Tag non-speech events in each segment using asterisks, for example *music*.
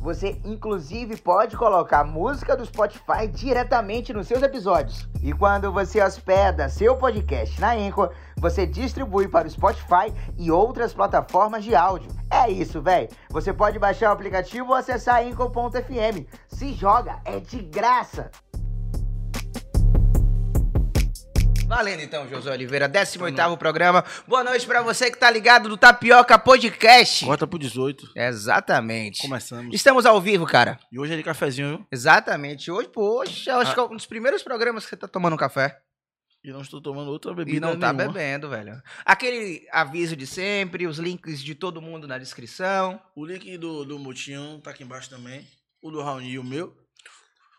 Você inclusive pode colocar música do Spotify diretamente nos seus episódios. E quando você hospeda seu podcast na Anchor, você distribui para o Spotify e outras plataformas de áudio. É isso, velho. Você pode baixar o aplicativo ou acessar anchor.fm. Se joga, é de graça. Valendo então, José Oliveira, 18º programa. Boa noite pra você que tá ligado do Tapioca Podcast. Corta pro 18. Exatamente. Começamos. Estamos ao vivo, cara. E hoje é de cafezinho, viu? Exatamente. Hoje, poxa, acho Ah. que é um dos primeiros programas que você tá tomando café. E não estou tomando outra bebida E não tá nenhuma. bebendo, velho. Aquele aviso de sempre, os links de todo mundo na descrição. O link do, do Mutinho tá aqui embaixo também. O do Raoni e o meu.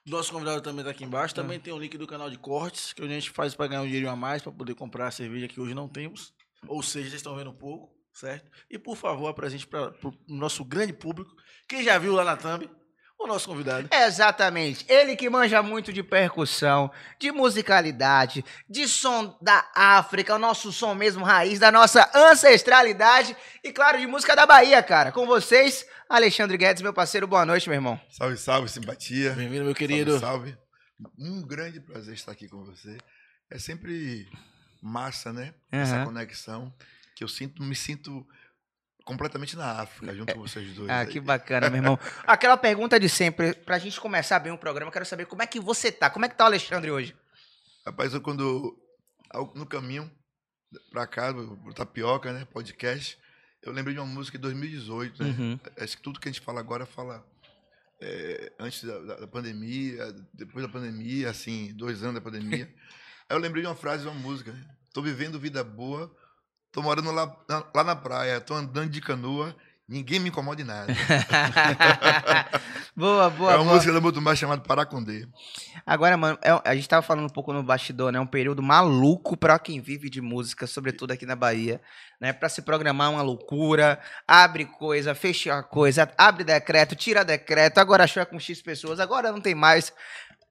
Nosso convidado também tá aqui embaixo. Ah. Também tem o link do canal de cortes, que a gente faz para ganhar um dinheiro a mais, para poder comprar a cerveja que hoje não temos. Ou seja, vocês estão vendo pouco, certo? E por favor, apresente para o nosso grande público, quem já viu lá na thumb, o nosso convidado. Exatamente. Ele que manja muito de percussão, de musicalidade, de som da África, o nosso som mesmo raiz, da nossa ancestralidade e, claro, de música da Bahia, cara. Com vocês, Alexandre Guedes, meu parceiro. Boa noite, meu irmão. Salve, salve, simpatia. Bem-vindo, meu querido. Salve, salve. Um grande prazer estar aqui com você. É sempre massa, né? Essa Aham. conexão que eu sinto, me sinto completamente na África, junto com vocês dois. Ah, aí. que bacana, meu irmão. *laughs* Aquela pergunta de sempre, pra gente começar bem o programa, eu quero saber como é que você tá. Como é que tá o Alexandre hoje? Rapaz, eu quando no caminho pra cá, pro Tapioca, né, podcast, eu lembrei de uma música de 2018, né? Uhum. Acho que tudo que a gente fala agora fala é, antes da, da- da pandemia, depois da pandemia, assim, dois anos da pandemia. *laughs* Aí eu lembrei de uma frase de uma música. né? Tô vivendo vida boa, tô morando lá, na- lá na praia, tô andando de canoa, ninguém me incomoda em nada. *laughs* boa, boa, é uma boa. música da Botumbar chamada Paracondê. Agora, mano, é- a gente tava falando um pouco no bastidor, né? Um período maluco pra quem vive de música, sobretudo aqui na Bahia, né? Pra se programar uma loucura, abre coisa, fecha coisa, abre decreto, tira decreto, agora show é com X pessoas, agora não tem mais.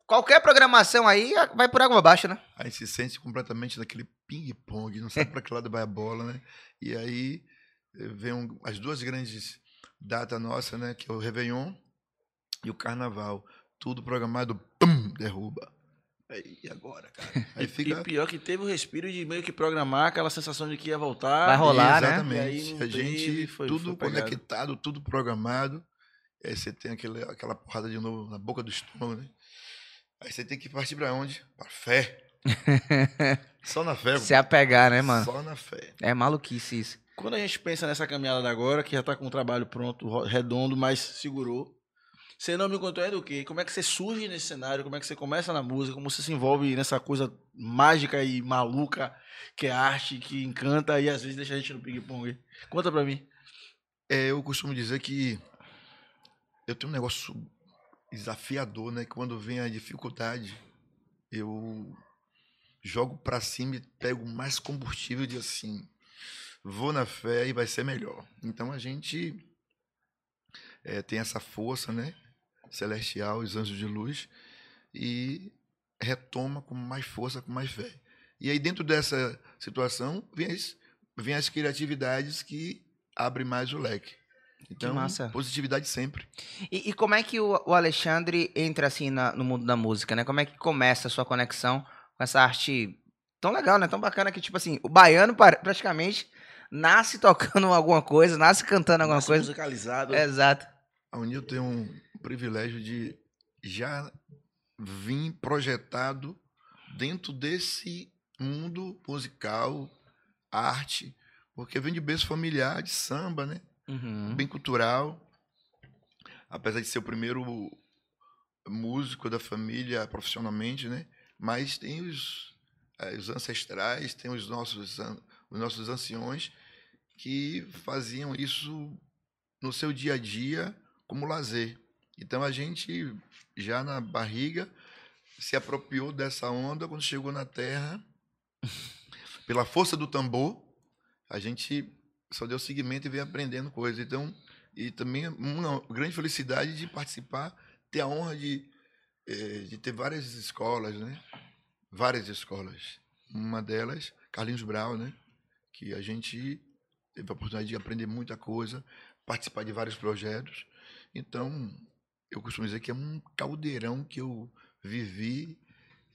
Qualquer programação aí vai por água abaixo, né? A gente se sente completamente naquele ping-pong, não sabe para que lado vai a bola, né? E aí eh, vem um- as duas grandes datas nossas, né? Que é o Réveillon e o Carnaval. Tudo programado, pum, derruba. Aí, e agora, cara? *laughs* Aí E fica... pior que teve o respiro de meio que programar aquela sensação de que ia voltar. Vai rolar, né? Exatamente. E aí não a gente, teve, foi- tudo foi conectado, tudo programado. Aí você tem aquele, aquela porrada de novo na boca do estômago, né? Aí você tem que partir para onde? Para fé. *laughs* Só na fé. Se apegar, né, mano? Só na fé. É maluquice isso. Quando a gente pensa nessa caminhada da agora, que já tá com o trabalho pronto, ro- redondo, mas segurou. Você não me contou é do quê? Como é que você surge nesse cenário? Como é que você começa na música? Como você se envolve nessa coisa mágica e maluca que é arte, que encanta e às vezes deixa a gente no ping-pong? Conta pra mim. É, eu costumo dizer que eu tenho um negócio desafiador, né? Quando vem a dificuldade, eu jogo pra cima e pego mais combustível de assim, vou na fé e vai ser melhor. Então a gente é, tem essa força, né? Celestial, os anjos de luz, e retoma com mais força, com mais fé. E aí dentro dessa situação vem as, vem as criatividades que abrem mais o leque. Então, massa. positividade sempre. E, e como é que o, o Alexandre entra assim na- no mundo da música, né? Como é que começa a sua conexão com essa arte tão legal, né? Tão bacana que, tipo assim, o baiano pra- praticamente nasce *laughs* tocando alguma coisa, nasce cantando alguma Nossa, coisa. musicalizado. Exato. A Unil tem um privilégio de já vir projetado dentro desse mundo musical, arte, porque vem de berço familiar, de samba, né? Uhum. Bem cultural. Apesar de ser o primeiro músico da família profissionalmente, né? Mas tem os, eh, os ancestrais, tem os nossos, os nossos anciões que faziam isso no seu dia a dia como lazer. Então a gente já na barriga se apropriou dessa onda quando chegou na terra. *laughs* Pela força do tambor, a gente só deu seguimento e veio aprendendo coisas. Então, E também uma grande felicidade de participar, ter a honra de, eh, de ter várias escolas, né? Várias escolas. Uma delas, Carlinhos Brau, né? Que a gente teve a oportunidade de aprender muita coisa, participar de vários projetos. Então, eu costumo dizer que é um caldeirão que eu vivi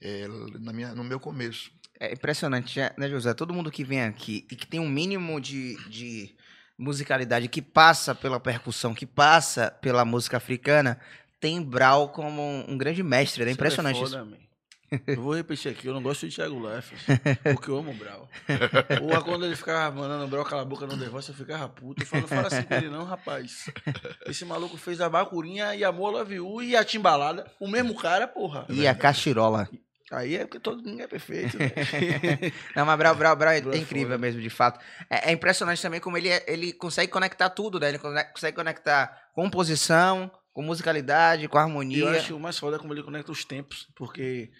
eh, na minha, no meu começo. É impressionante, né, José? Todo mundo que vem aqui e que tem um mínimo de, de musicalidade, que passa pela percussão, que passa pela música africana, tem Brau como um, um grande mestre. É impressionante isso. isso. É foda, eu vou repetir aqui, eu não gosto de Thiago Leifert, *laughs* porque eu amo o Brau. Ou quando ele ficava mandando o Brau calar a boca no negócio, eu ficava puto. Eu falo, não fala assim com ele não, rapaz. Esse maluco fez a Bacurinha e a Mola Viu e a Timbalada. O mesmo cara, porra. E a Cachirola. Aí é porque todo mundo é perfeito. Né? *laughs* não, mas Brau, Brau, Brau é, é incrível foda. mesmo, de fato. É, é impressionante também como ele, é- ele consegue conectar tudo, né? Ele consegue conectar composição, com musicalidade, com E harmonia. eu acho o mais foda é como ele conecta os tempos, porque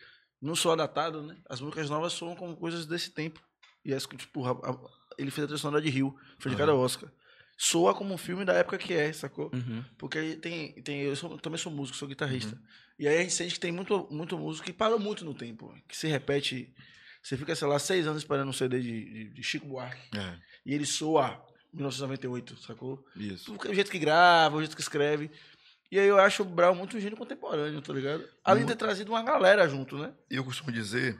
não sou adaptado, né? As músicas novas soam como coisas desse tempo. E as, tipo, a- a- ele fez a trilha sonora de Rio, foi de cada Oscar. Soa como um filme da época que é, sacou? Uhum. Porque tem, tem eu sou- também sou músico, sou guitarrista. E aí a gente sente que tem muito, muito músico que parou muito no tempo, que se repete. Você fica, sei lá, seis anos esperando um CD de, de, de Chico Buarque. É, E ele soa 1998, sacou? isso. Porque o jeito que grava, o jeito que escreve. E aí eu acho o Brown muito gênio contemporâneo, tá ligado? Além de ter trazido uma galera junto, né? E eu costumo dizer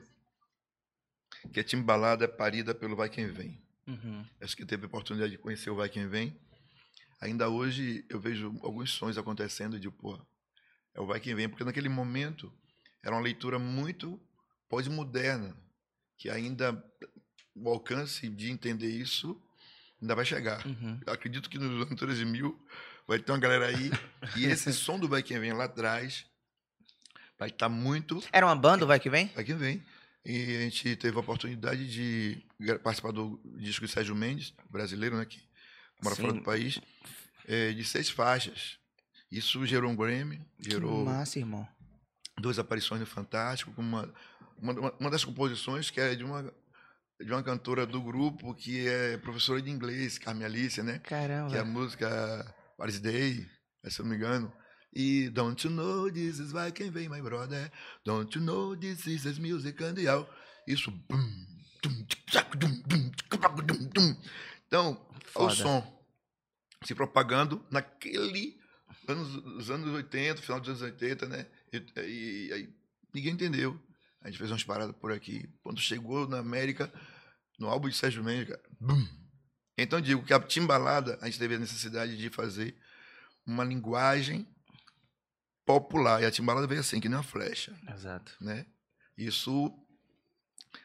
que a timbalada é parida pelo Vai Quem Vem. Uhum. Acho que teve a oportunidade de conhecer o Vai Quem Vem. Ainda hoje eu vejo alguns sonhos acontecendo de, pô, é o Vai Quem Vem, porque naquele momento era uma leitura muito pós-moderna, que ainda o alcance de entender isso ainda vai chegar. Uhum. Acredito que nos anos 13 mil vai ter uma galera aí, e esse som do Vai Quem Vem lá atrás vai estar muito Era uma banda, vai que vem? Vai que vem. E a gente teve a oportunidade de participar do disco de Sérgio Mendes, brasileiro, né? Que mora fora Sim. do país, eh, de seis faixas. Isso gerou um Grammy, gerou Que massa, irmão. duas aparições no Fantástico, com uma, uma, uma das composições que é de uma, de uma cantora do grupo que é professora de inglês, Carmen Alicia, né? Que é a Caramba. música Paris Day, se eu não me engano. E Don't you know this is vai quem vem, my brother? Don't you know this is music and all? Isso. Então, o som se propagando naquele anos, os anos 80, final dos anos 80, né? E, e- e aí ninguém entendeu. A gente fez umas paradas por aqui. Quando chegou na América, no álbum de Sérgio Mendes, cara, bum. Então eu digo que a timbalada, a gente teve a necessidade de fazer uma linguagem popular. E a timbalada veio assim, que nem uma flecha, Exato. né? Isso,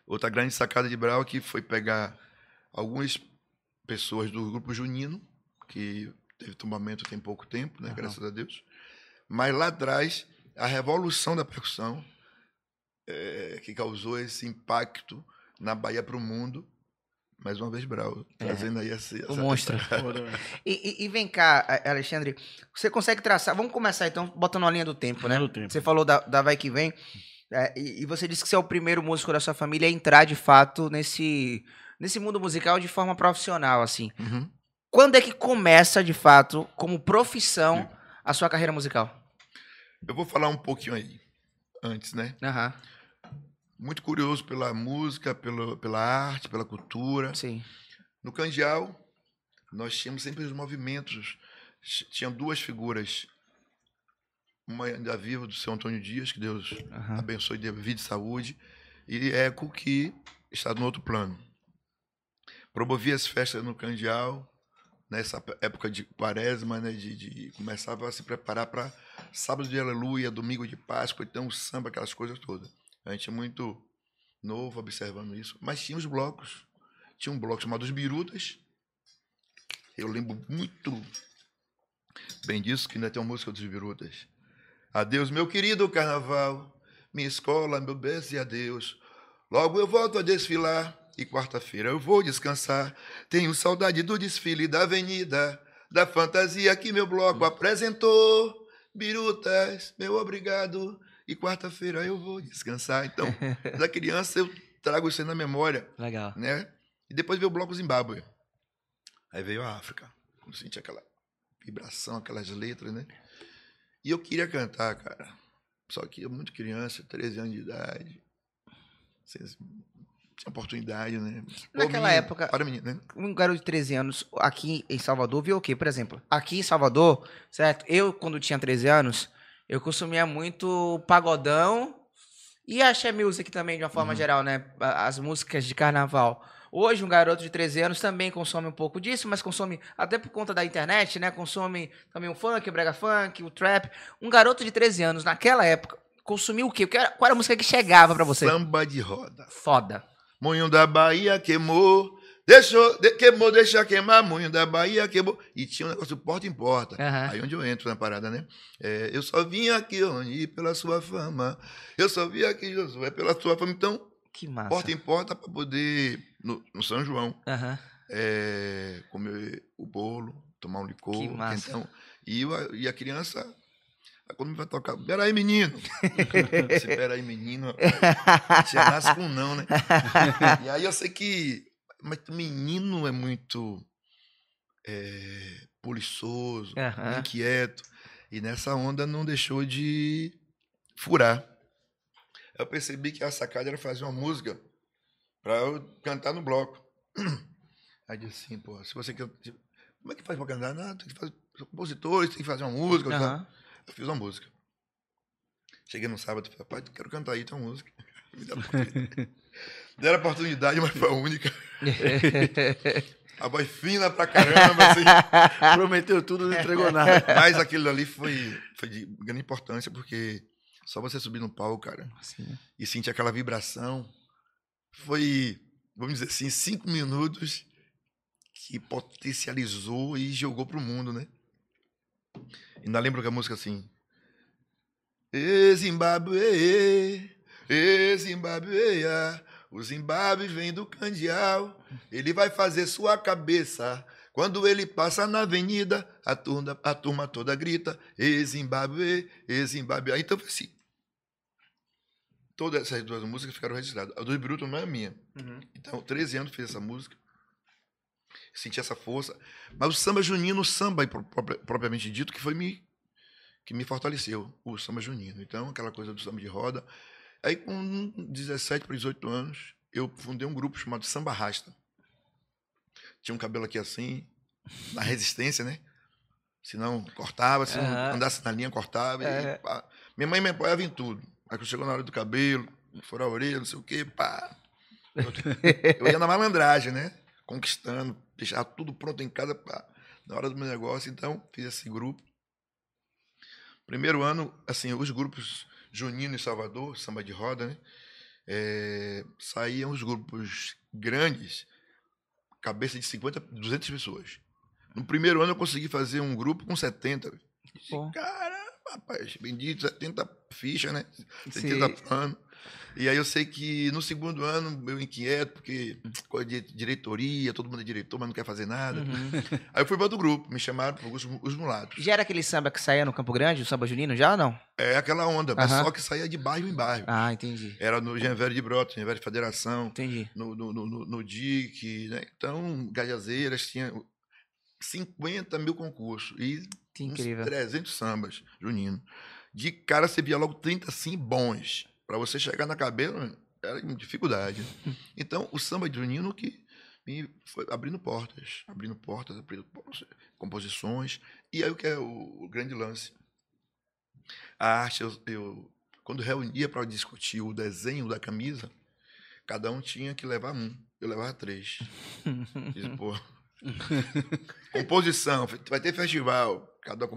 outra grande sacada de Brau que foi pegar algumas pessoas do grupo junino, que teve tombamento tem pouco tempo, né? Aham. Graças a Deus. Mas lá atrás, a revolução da percussão, eh, que causou esse impacto na Bahia para o mundo, mais uma vez Brau, É. trazendo aí essa, O essa- monstro. *laughs* Foda, velho. E, e- e vem cá, A- Alexandre, você consegue traçar. Vamos começar então, botando uma linha do tempo, né? Do tempo. Você falou da, da Vai Que Vem, é, e, e você disse que você é o primeiro músico da sua família a entrar de fato nesse, nesse mundo musical de forma profissional, assim. Uhum. Quando é que começa, de fato, como profissão, a sua carreira musical? Eu vou falar um pouquinho aí, antes, né? Aham, Muito curioso pela música, pelo, pela arte, pela cultura. sim. No Candial, nós tínhamos sempre os movimentos. Tinham duas figuras. Uma ainda viva, do seu Antônio Dias, que Deus Aham. abençoe de vida e saúde. E Eco, que está no outro plano. Promovia as festas no Candial, nessa época de quaresma, né, de, de começava a se preparar para sábado de aleluia, domingo de Páscoa, então o samba, aquelas coisas todas. A gente é muito novo observando isso. Mas tinha os blocos. Tinha um bloco chamado Os Birutas. Eu lembro muito bem disso, que ainda tem uma música dos Birutas. Adeus, meu querido carnaval, minha escola, meu beijo e adeus. Logo eu volto a desfilar e quarta-feira eu vou descansar. Tenho saudade do desfile da avenida, da fantasia que meu bloco apresentou. Birutas, meu obrigado. E quarta-feira eu vou descansar. Então, *laughs* da criança eu trago isso aí na memória, Legal. né? E depois veio o bloco Zimbábue. Aí veio a África. Eu senti aquela vibração, aquelas letras, né? E eu queria cantar, cara. Só que eu muito criança, 13 anos de idade. Sem oportunidade, né? Naquela menino, época- Para menino, né? Um garoto de 13 anos aqui em Salvador viu o quê? Por exemplo, aqui em Salvador, certo? Eu, quando tinha 13 anos, eu consumia muito pagodão e axé music também, de uma forma Uhum. geral, né? As músicas de carnaval. Hoje, um garoto de 13 anos também consome um pouco disso, mas consome, até por conta da internet, né? Consome também o funk, o brega funk, o trap. Um garoto de 13 anos, naquela época, consumiu o quê? Qual era- qual era a música que chegava pra você? Samba de roda. Foda. Moinho da Bahia queimou. Deixou, de- queimou, deixa queimar. Moinho da Bahia queimou. E tinha um negócio porta em porta. Aham. Aí onde eu entro na parada, né? É, eu só vim aqui, Rony, pela sua fama. Eu só vim aqui, Josué, pela sua fama. Então, Que massa. porta em porta para poder, no, no São João, Aham. é, comer o bolo, tomar um licor. Que massa. Então, e, eu- e a criança, quando vai tocar, peraí, menino. *laughs* Esse peraí, menino, rapaz, já nasce com não, né? *laughs* E aí eu sei que. Mas menino é muito é, poliçoso, inquieto. E nessa onda não deixou de furar. Eu percebi que a sacada era fazer uma música para eu cantar no bloco. Aí disse assim, pô, se você quer. Como é que faz pra cantar? Não, tem que fazer. Sou compositor, tem que fazer uma música. Aham. Eu fiz uma música. Cheguei no sábado e falei, pai, quero cantar aí, tem uma música. *laughs* Me dá. Deram a oportunidade, mas foi a única. *laughs* A voz fina pra caramba, assim. *laughs* Prometeu tudo, não entregou nada. Mas aquilo ali foi, foi de grande importância, porque só você subir no palco, cara, Sim. e sentir aquela vibração, foi, vamos dizer assim, cinco minutos que potencializou e jogou pro mundo, né? Ainda lembro que a música assim. E Zimbabwe, e Zimbabwe, ah, o Zimbabwe vem do Candial, ele vai fazer sua cabeça. Quando ele passa na avenida, a turma, a turma toda grita, e Zimbabwe, e Zimbabwe. Aí, Então foi assim. Todas essas duas músicas ficaram registradas. A do Bruto não é minha. Uhum. Então, 13 anos fiz essa música. Senti essa força. Mas o samba junino, o samba pro- propri- propriamente dito, que foi me que me fortaleceu, o samba junino. Então, aquela coisa do samba de roda. Aí, com 17 para 18 anos, eu fundei um grupo chamado Samba Rasta. Tinha um cabelo aqui assim, na resistência, né? Se não, cortava. Se não Aham. andasse na linha, cortava. e É. Minha mãe me apoiava em tudo. Aí, quando chegou na hora do cabelo, fora a orelha, não sei o quê, pá. Eu ia na malandragem, né? Conquistando, deixava tudo pronto em casa pá, na hora do meu negócio. Então, fiz esse grupo. Primeiro ano, assim, os grupos Junino e Salvador, samba de roda, né? É, saíam os grupos grandes, cabeça de 50, 200 pessoas. No primeiro ano eu consegui fazer um grupo com 70. Disse. Caramba, rapaz, bendito, 70 fichas, né? Sim. 70 plano. E aí eu sei que no segundo ano eu inquieto, porque coisa de diretoria, todo mundo é diretor, mas não quer fazer nada. Uhum. *laughs* Aí eu fui para outro grupo, me chamaram para os, os mulatos. Já era aquele samba que saía no Campo Grande, o samba junino, já ou não? É aquela onda, mas Aham. só que saía de bairro em bairro. Ah, entendi. Era no Velho de Brotas, Jean Velho de Federação, Entendi. no, no, no, no, DIC, né? Então, Gajazeiras tinha 50 mil concursos e Que incrível. 300 sambas, junino. De cara você via logo 30 assim bons. Para você chegar na cabeça, era dificuldade. Então, o samba de junino que me foi abrindo portas, abrindo portas, abrindo portas, composições. E aí o que é o, o grande lance? A arte, eu, eu quando reunia para discutir o desenho da camisa, cada um tinha que levar um. Eu levava três. Disse, *laughs* *laughs* pô, composição, vai ter festival, cada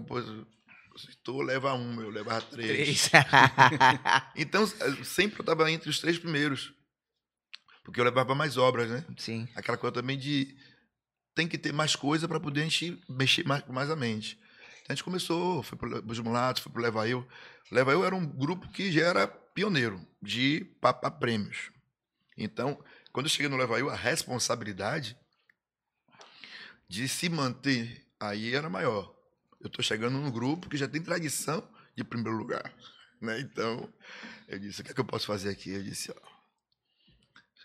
compositor leva um, eu levava três. Três. *laughs* Então, eh, sempre eu estava entre os três primeiros. Porque eu levava mais obras, né? Sim. Aquela coisa também de tem que ter mais coisa para poder a gente mexer mais, mais a mente. Então, a gente começou, foi para os Mulatos, foi para Leva Eu. Leva Eu era um grupo que já era pioneiro de papar prêmios. Então, quando eu cheguei no Leva Eu, a responsabilidade de se manter aí era maior. Eu estou chegando num grupo que já tem tradição de primeiro lugar. Né? Então, eu disse, o que, é que eu posso fazer aqui? Eu disse, ó,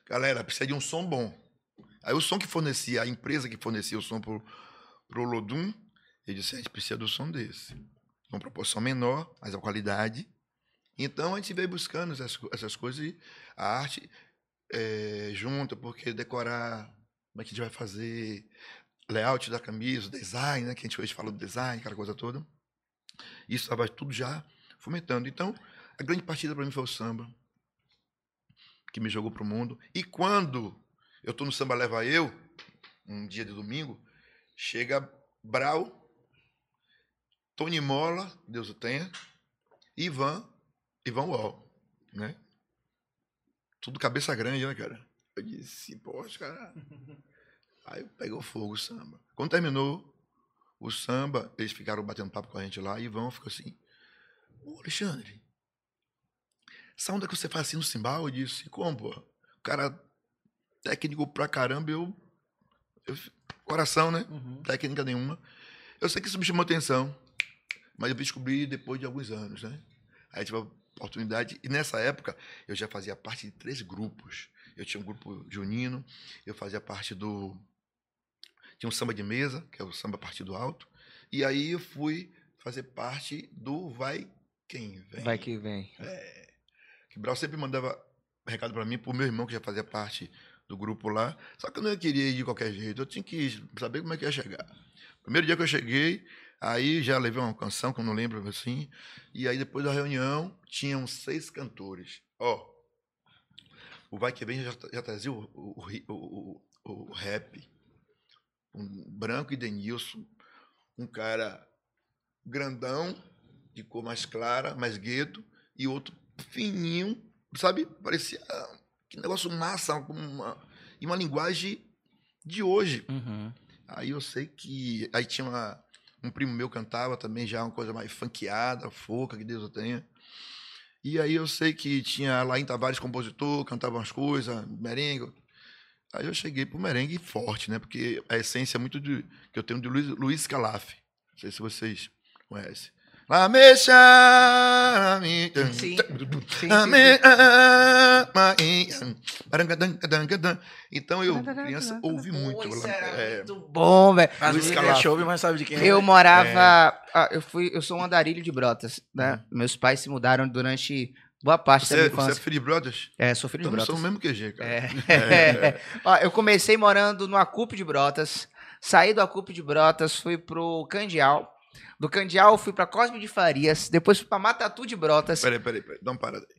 galera, precisa de um som bom. Aí o som que fornecia, a empresa que fornecia o som pro, pro Lodum, Eu disse, a gente precisa do som desse. Uma proporção menor, mas a qualidade. Então a gente veio buscando essas, essas coisas e a arte é, porque decorar, como é que a gente vai fazer, layout da camisa, design, né? Que a gente hoje fala do design, aquela coisa toda. Isso estava tudo já fomentando. Então, a grande partida para mim foi o samba, que me jogou para o mundo. E quando eu estou no Samba Leva Eu, um dia de domingo, chega Brau, Tony Mola, Deus o tenha, Ivan, Ivan Wall, né? Tudo cabeça grande, né, cara? Eu disse, poxa, cara. *laughs* Aí pegou fogo o samba. Quando terminou o samba, eles ficaram batendo papo com a gente lá, e Ivan ficou assim, ô Alexandre, essa onda que você faz assim no cimbal? Eu disse, como, pô? O cara técnico pra caramba, eu, eu coração, né? Uhum. Técnica nenhuma. Eu sei que isso me chamou atenção, mas eu descobri depois de alguns anos, né? Aí tive a oportunidade, e nessa época eu já fazia parte de três grupos. Eu tinha um grupo junino, eu fazia parte do. Tinha um samba de mesa, que é o samba partido alto, e aí eu fui fazer parte do Vai Quem Vem. Vai que vem. Que Brau sempre mandava recado para mim, pro meu irmão, que já fazia parte do grupo lá. Só que eu não queria ir de qualquer jeito, eu tinha que saber como é que ia chegar. Primeiro dia que eu cheguei, aí já levei uma canção, que eu não lembro assim, e aí depois da reunião, tinham seis cantores. Ó, o Vai Que Vem já, já trazia o, o, o, o, o rap, um branco e Denilson, um cara grandão, de cor mais clara, mais gueto, e outro fininho, sabe? Parecia que negócio massa, uma, e uma linguagem de hoje. Uhum. Aí eu sei que. Aí tinha uma, um primo meu cantava também já uma coisa mais funkeada, foca, que Deus o tenha. E aí eu sei que tinha lá em Tavares compositor, cantava umas coisas, merengue. Aí eu cheguei pro merengue forte, né? Porque a essência é muito de, que eu tenho de Luiz, Luiz Calaf. Não sei se vocês conhecem. La mecha, la mi-. Então eu, criança, ouvi muito. Era é, muito bom, velho. Luiz Calaf. é chove, mas sabe de quem é. Eu morava. ah, eu, fui, eu sou um andarilho de Brotas, né? Meus pais se mudaram durante boa parte da Você, minha você é infância. Free Brothers? É, sou de Então somos o mesmo QG, cara. É. *laughs* Ó, eu comecei morando no Acupe de Brotas, saí do Acupe de Brotas, fui pro Candial. Do Candial fui pra Cosme de Farias, depois fui pra Matatu de Brotas. Peraí, peraí, peraí. Dá uma parada aí.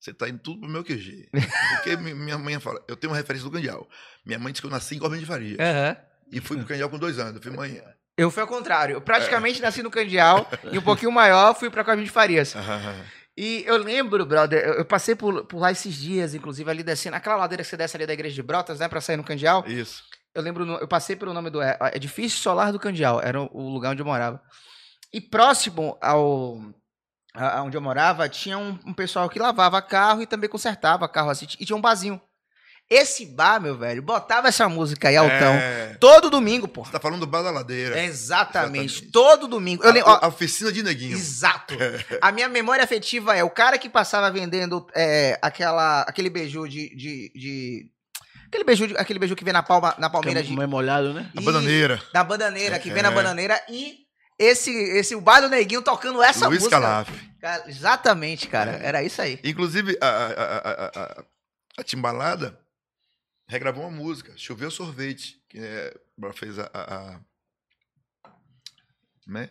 Você tá indo tudo pro meu QG. Porque mi- minha mãe fala, eu tenho uma referência do Candial. Minha mãe disse que eu nasci em Cosme de Faria. Aham. E fui pro Candial com dois anos. Eu fui mãe. Eu fui ao contrário. Eu praticamente nasci no Candial e um pouquinho maior fui pra Cosme de Farias. E eu lembro, brother, eu, passei por, por lá esses dias, inclusive ali descendo, aquela ladeira que você desce ali da igreja de Brotas, né, pra sair no Candial. Isso. Eu lembro, eu passei pelo nome do é, Edifício Solar do Candial, era o, lugar onde eu morava. E próximo ao a- aonde eu morava, tinha um, um pessoal que lavava carro e também consertava carro assim, e tinha um barzinho. Esse bar, meu velho, botava essa música aí, altão, É, todo domingo, pô. você tá falando do bar da ladeira. Exatamente, Exatamente. todo domingo. Eu a, lembro, ó, a oficina de neguinho. Exato. A minha memória afetiva é o cara que passava vendendo é, aquela, aquele beiju de, de, de- Aquele beiju, de- aquele beiju que vem na, palma, na palmeira de. Que é molhado, né? A Isso, bananeira. Da bananeira, que vem na É. bananeira. E esse, esse o bar do Neguinho tocando essa Luiz música. Calaf. Cara, exatamente, cara. É. Era isso aí. Inclusive, a, a, a, a, a- a Timbalada regravou uma música, Choveu Sorvete, que é, ela fez a. a, a- né?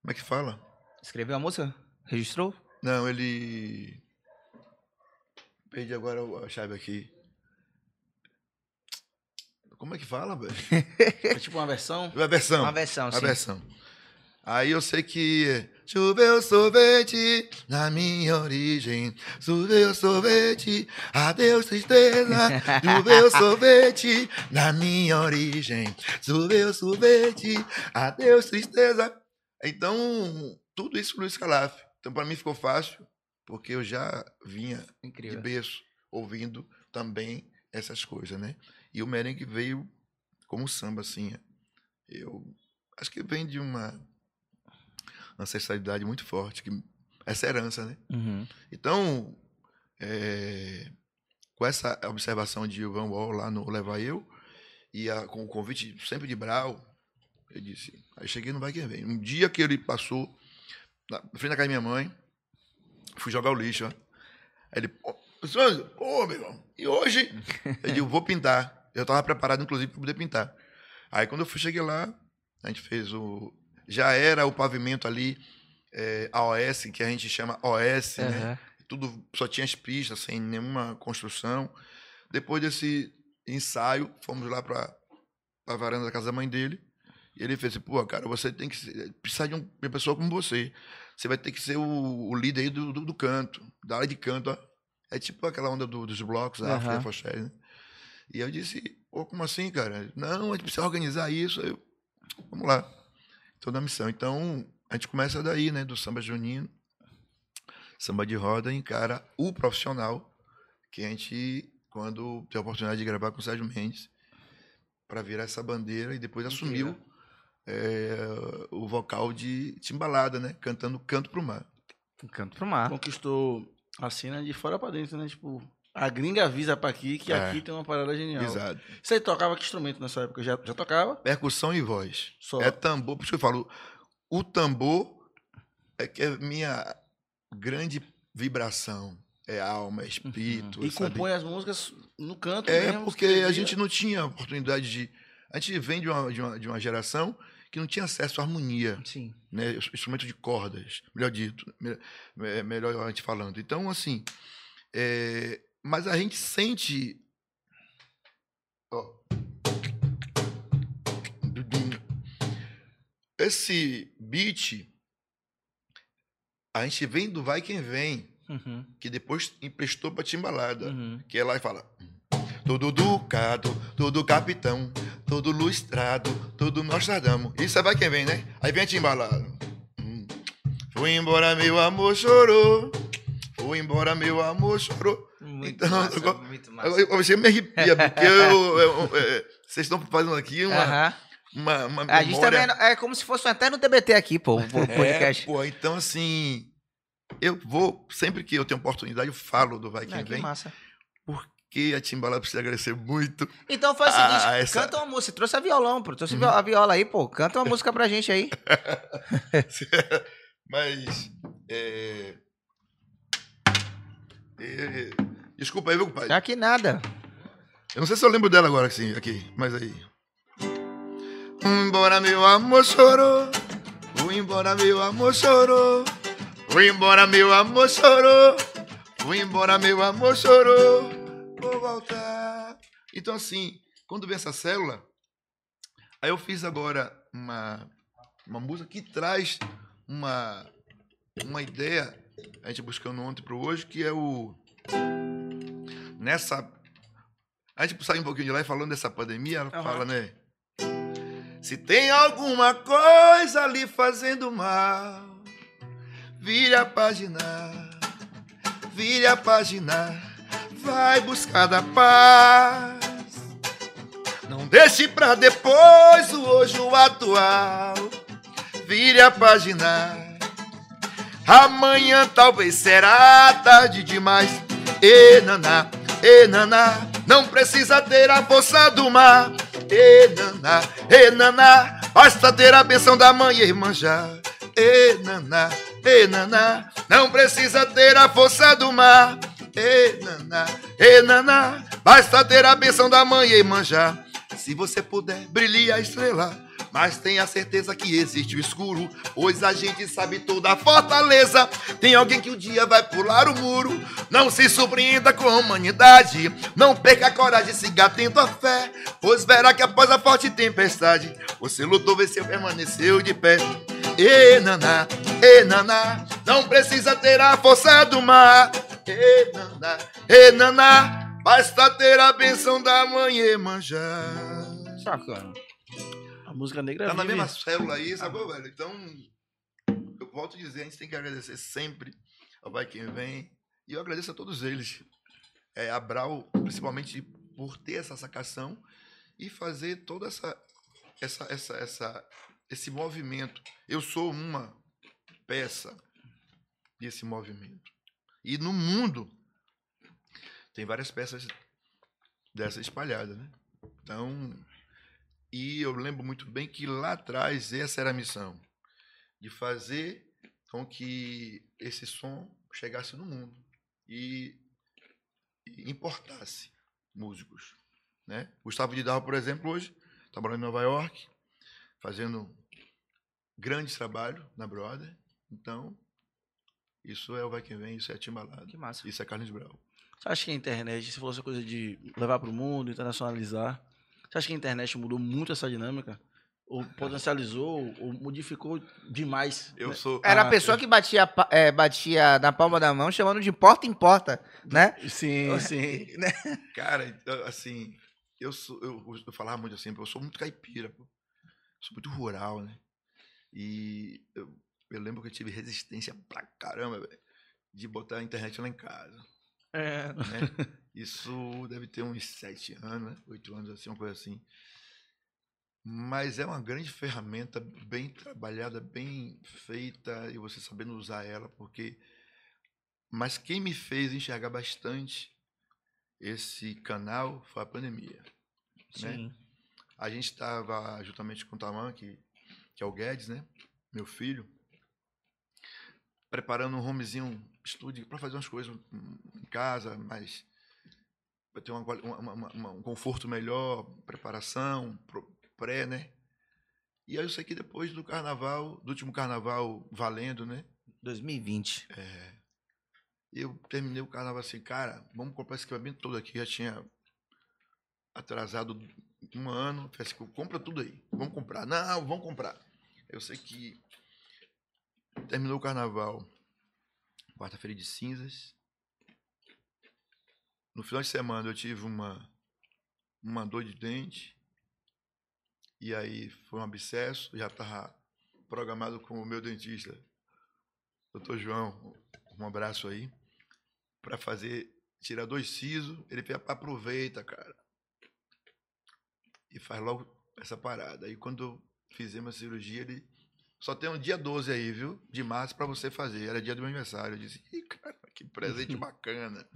Como é que fala? Escreveu a música? Registrou? Não, ele. Perdi agora a chave aqui. Como é que fala, velho? *laughs* É tipo uma versão. A versão. Uma versão, sim. versão. Aí eu sei que choveu sorvete na minha origem, choveu sorvete, adeus tristeza, *laughs* choveu sorvete na minha origem, choveu sorvete, adeus tristeza. Então, tudo isso Luiz Calaf. Então, para mim ficou fácil, porque eu já vinha de Incrível. berço ouvindo também essas coisas, né? E o merengue veio como samba, assim. Eu acho que vem de uma ancestralidade muito forte, que essa herança, né? Uhum. Então, é, com essa observação de Ivan Wall lá no Levar Eu, e a- com o convite sempre de Brau, Eu disse. Aí cheguei no Vai Quem Vem. Um dia que ele passou na frente da casa da minha mãe, fui jogar o lixo. ó. Aí ele, ô, ô, meu irmão, e hoje? *laughs* Eu digo, vou pintar. Eu estava preparado, inclusive, para poder pintar. Aí quando eu fui, cheguei lá, a gente fez o. Já era o pavimento ali, é, AOS, que a gente chama OS, né? Aham. tudo só tinha as pistas, sem nenhuma construção. Depois desse ensaio, fomos lá para a varanda da casa da mãe dele. E ele fez assim, pô, cara, você tem que ser, precisar de um- uma pessoa como você. Você vai ter que ser o, o líder aí do, do, do canto, da área de canto. ó. É tipo aquela onda do- dos blocos, a. África né? E eu disse, pô, como assim, cara? Não, a gente precisa organizar isso. Eu, vamos lá. Estou na missão. Então, a gente começa daí, né, do samba junino samba de roda encara o profissional que a gente, quando tem a oportunidade de gravar com o Sérgio Mendes, para virar essa bandeira e depois assumiu é, o vocal de timbalada, né? Cantando Canto pro Mar. Canto pro mar. Conquistou a cena de fora pra dentro, né? Tipo, a gringa avisa pra aqui que É. aqui tem uma parada genial. Exato. Você tocava que instrumento nessa época? Já, já tocava? Percussão e voz. Só. É tambor, por isso que eu falo, o tambor é que é minha grande vibração. É alma, é espírito. e sabe? compõe as músicas no canto É, mesmo, porque a gente não tinha oportunidade de. A gente vem de uma, de uma, de uma geração que não tinha acesso à harmonia, Sim. né? Instrumento de cordas, melhor dito, me- me- melhor a gente falando. Então, assim, é, mas a gente sente. Ó. Esse beat, a gente vem do Vai Quem Vem, Uhum. que depois emprestou pra Timbalada Uhum. que é lá e fala Todo ducado, todo capitão, todo lustrado, todo Nostradamus. Isso é vai quem vem, né? Aí vem a timbalada. Hum. Fui embora, meu amor chorou. Fui embora, meu amor chorou. Muito Então, massa, agora- muito massa. Eu, eu, me arrepia, porque eu, eu- é, vocês estão fazendo aqui uma, Aham. uma, uma A gente também é como se fosse até no TBT aqui, pô, o *laughs* podcast. É, pô, então assim, eu vou, sempre que eu tenho oportunidade, eu falo do Vai Quem Ah, que Vem, massa. porque a Timbalada precisa agradecer muito Então faz o seguinte, essa- Uhum. canta uma música. Trouxe a violão, pô. Trouxe a viola aí, pô. Canta uma música pra gente aí. *laughs* Mas. É... é, Desculpa aí, meu pai. Aqui nada. Eu não sei se eu lembro dela agora, assim, aqui, mas aí. Embora, meu amor chorou. Fui embora, meu amor chorou. Fui embora, meu amor chorou. Fui embora, meu amor chorou. Vou voltar. Então, assim, quando vem essa célula, aí eu fiz agora uma, uma música que traz uma, uma ideia, a gente buscando ontem para hoje, que é o. Nessa a gente sai um pouquinho de lá e falando dessa pandemia, ela Aham. fala, né? Se tem alguma coisa lhe fazendo mal, vire a página, vire a página, vai buscar da paz. Não deixe pra depois o hoje, o atual, vire a página. Amanhã talvez será tarde demais. E naná, e naná, não precisa ter a força do mar. E naná, e naná, basta ter a benção da mãe e irmã já. E naná, e naná, não precisa ter a força do mar. E naná, e naná, basta ter a benção da mãe e irmã já. Se você puder, brilhe a estrela. Mas tenha certeza que existe o escuro, pois a gente sabe toda a fortaleza. Tem alguém que um dia vai pular o muro. Não se surpreenda com a humanidade. Não perca a coragem, siga atento à fé. Pois verá que após a forte tempestade, você lutou, venceu, permaneceu de pé. E naná, e naná, não precisa ter a força do mar. E naná, e naná, basta ter a benção da mãe e manjar. Sacana. Música negra Tá na vive. mesma célula aí, sacou, velho? Então, eu volto a dizer, a gente tem que agradecer sempre ao Vai Quem Vem. E eu agradeço a todos eles. É, a Brau, principalmente por ter essa sacação e fazer toda essa, essa, essa, essa, esse movimento. Eu sou uma peça desse movimento. E no mundo tem várias peças dessa espalhadas, né? Então, E eu lembro muito bem que lá atrás essa era a missão, de fazer com que esse som chegasse no mundo e, e importasse músicos. Né? Gustavo Didal, por exemplo, hoje está morando em Nova York, fazendo grandes trabalhos na Brother. Então, isso é o Vai Quem Vem, isso é Timbalado, Que massa. isso é Carlos Brau. Você acha que a internet, se fosse coisa de levar para o mundo, internacionalizar, você acha que a internet mudou muito essa dinâmica? Ou potencializou, ou modificou demais? Eu né? sou. Era Ah, a pessoa que batia, é, batia na palma da mão, chamando de porta em porta, né? Sim, *laughs* sim. Cara, então, assim, eu sou, eu, eu falava muito assim, eu sou muito caipira, pô. sou muito rural, né? E eu, eu lembro que eu tive resistência pra caramba, velho, de botar a internet lá em casa, É. né? *laughs* Isso deve ter uns sete anos, né? Oito anos, assim, uma coisa assim. Mas é uma grande ferramenta, bem trabalhada, bem feita, e você sabendo usar ela, porque. Mas quem me fez enxergar bastante esse canal foi a pandemia. Né? Sim. A gente estava juntamente com o Taman, que, que é o Guedes, né? Meu filho, preparando um homezinho estúdio para fazer umas coisas em casa, mas para ter uma uma- uma- um conforto melhor, preparação, pré, né? E aí eu sei que depois do carnaval, do último carnaval valendo, né? 2020. Eu terminei o carnaval assim, cara, vamos comprar esse equipamento todo aqui. Já tinha atrasado um ano. Falei assim, compra tudo aí. Vamos comprar. Não, vamos comprar. Eu sei que terminou o carnaval, quarta-feira de cinzas. No final de semana eu tive uma, uma dor de dente. E aí foi um abscesso. Já estava programado com o meu dentista, doutor João, um abraço aí, para fazer, tirar dois sisos. Ele fez, aproveita, cara. E faz logo essa parada. Aí quando fizemos a cirurgia, ele só tem um dia 12 aí, viu? De março para você fazer. Era dia do meu aniversário. Eu disse, Ih, cara, que presente *laughs* bacana.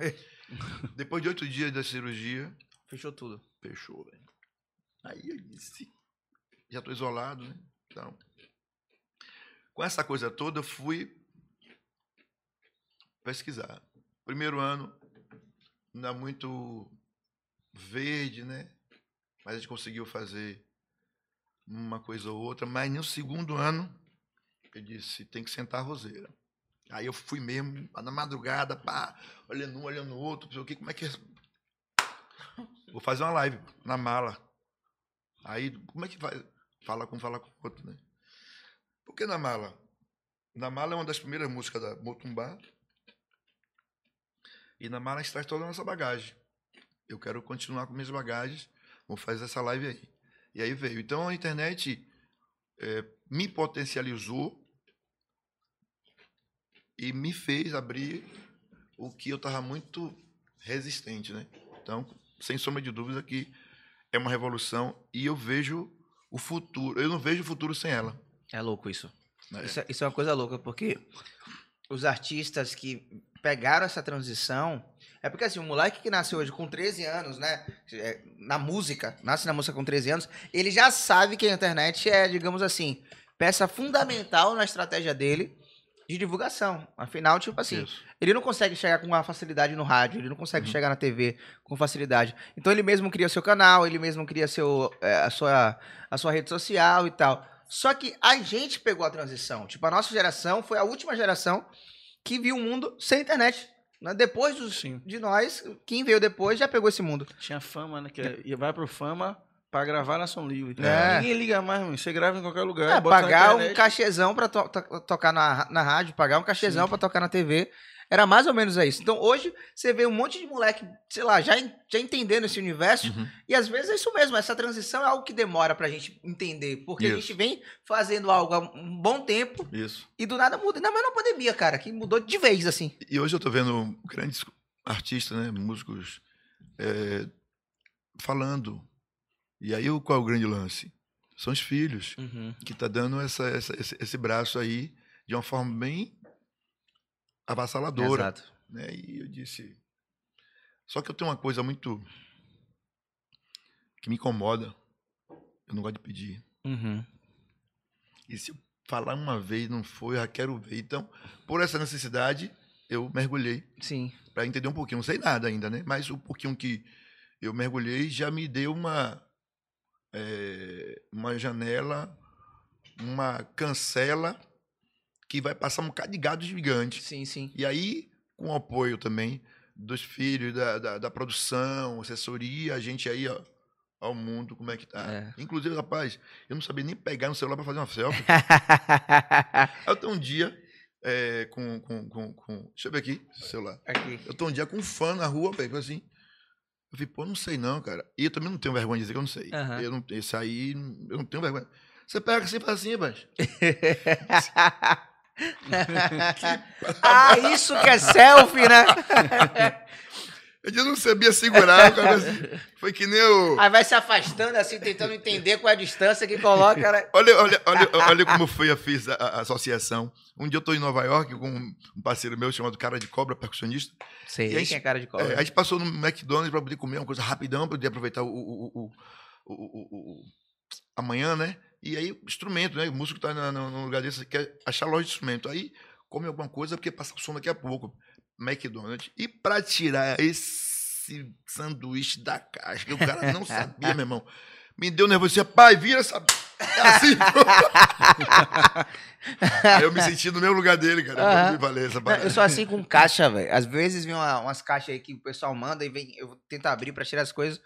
Depois de oito dias da cirurgia, Fechou tudo. fechou, velho. Aí eu disse, já tô isolado, né? Então, com essa coisa toda, eu fui pesquisar. Primeiro ano, ainda muito verde, né? Mas a gente conseguiu fazer uma coisa ou outra. Mas no segundo ano, eu disse, tem que sentar a roseira. Aí eu fui mesmo, na madrugada, pá, olhando um, olhando o outro, o que, como é que é Vou fazer uma live na mala. Aí, como é que vai? Fala com fala com o outro, né? Por que na mala? Na mala é uma das primeiras músicas da Motumbá. E na mala a gente traz toda a nossa bagagem. Eu quero continuar com minhas bagagens. Vou fazer essa live aí. E aí veio. Então a internet eh, me potencializou e me fez abrir o que eu estava muito resistente, né? Então, sem sombra de dúvida que é uma revolução e eu vejo o futuro. Eu não vejo o futuro sem ela. É louco isso. né? Isso, é- isso é uma coisa louca, porque os artistas que pegaram essa transição. É porque assim, o moleque que nasceu hoje com 13 anos, né? é, Na música, nasce na música com 13 anos, ele já sabe que a internet é, digamos assim, peça fundamental na estratégia dele de divulgação. Afinal, tipo assim, Isso. ele não consegue chegar com uma facilidade no rádio, ele não consegue Uhum. chegar na TV com facilidade. Então ele mesmo cria seu canal, ele mesmo cria seu, é, a, sua, a sua rede social e tal. Só que a gente pegou a transição. Tipo, a nossa geração foi a última geração que viu o mundo sem internet. né? Depois dos- Sim. de nós, quem veio depois já pegou esse mundo. Tinha fama, né? Que ia- vai pro fama pra gravar na Som Livre. É. Ninguém liga mais, mano. Você grava em qualquer lugar. É, pagar um cachezão pra to- to- tocar na, na rádio, pagar um cachezão pra tocar na TV. Era mais ou menos isso. Então hoje você vê um monte de moleque, sei lá, já, já entendendo esse universo. Uhum. E às vezes é isso mesmo, essa transição é algo que demora pra gente entender. Porque a Isso. gente vem fazendo algo há um bom tempo Isso. e do nada muda. Ainda mais na pandemia, cara, que mudou de vez, assim. E hoje eu tô vendo grandes artistas, né, músicos, é, falando. E aí qual é o grande lance? São os filhos que tá dando essa, essa- esse, esse braço aí de uma forma bem avassaladora. Exato. né? E eu disse. Só que eu tenho uma coisa muito que me incomoda. eu não gosto de pedir. Uhum. E se eu falar uma vez não foi, eu já quero ver. Então, por essa necessidade, eu mergulhei Sim. para entender um pouquinho. Não sei nada ainda, né? Mas o pouquinho que eu mergulhei já me deu uma eh, uma janela, uma cancela que vai passar um bocado de gado gigante. Sim, sim. E aí, com o apoio também dos filhos, da, da, da produção, assessoria, a gente aí, ó, ao mundo, como é que tá. É. Inclusive, rapaz, eu não sabia nem pegar no celular para fazer uma selfie. *laughs* Eu tô um dia é, com, com, com, com. Deixa eu ver aqui, celular. Aqui. Eu tô um dia com um fã na rua, velho, assim. Eu falei, pô, não sei não, cara. E eu também não tenho vergonha de dizer que eu não sei. Aham. Eu não, esse aí, eu não tenho vergonha. Você pega assim e faz assim, mas. *laughs* *laughs* ah, isso que é selfie, né? *laughs* Eu não sabia segurar, assim. *laughs* Foi que nem o. Aí vai se afastando, assim, tentando entender qual é a distância que coloca, né? Olha, olha, olha, olha como foi eu fiz a, a associação. Um dia eu tô em Nova York com um parceiro meu chamado Cara de Cobra, percussionista. Sei E aí, quem é cara de É, cobra. a gente passou no McDonald's para poder comer uma coisa rapidão, para poder aproveitar o, o, o, o, o- o- amanhã, né? E aí, instrumento, né? O músico tá na- no, no lugar desse, quer achar loja de instrumento. Aí, come alguma coisa, porque passa o som daqui a pouco. McDonald's. E para tirar esse sanduíche da caixa, que o cara não *laughs* sabia, meu irmão, me deu nervoso. Disse, pai, vira essa. É assim. *laughs* Aí eu me senti no mesmo lugar dele, cara. Falei essa parada. eu sou assim com caixa, velho. Às vezes vem uma- umas caixas aí que o pessoal manda e vem, eu tento abrir pra tirar as coisas.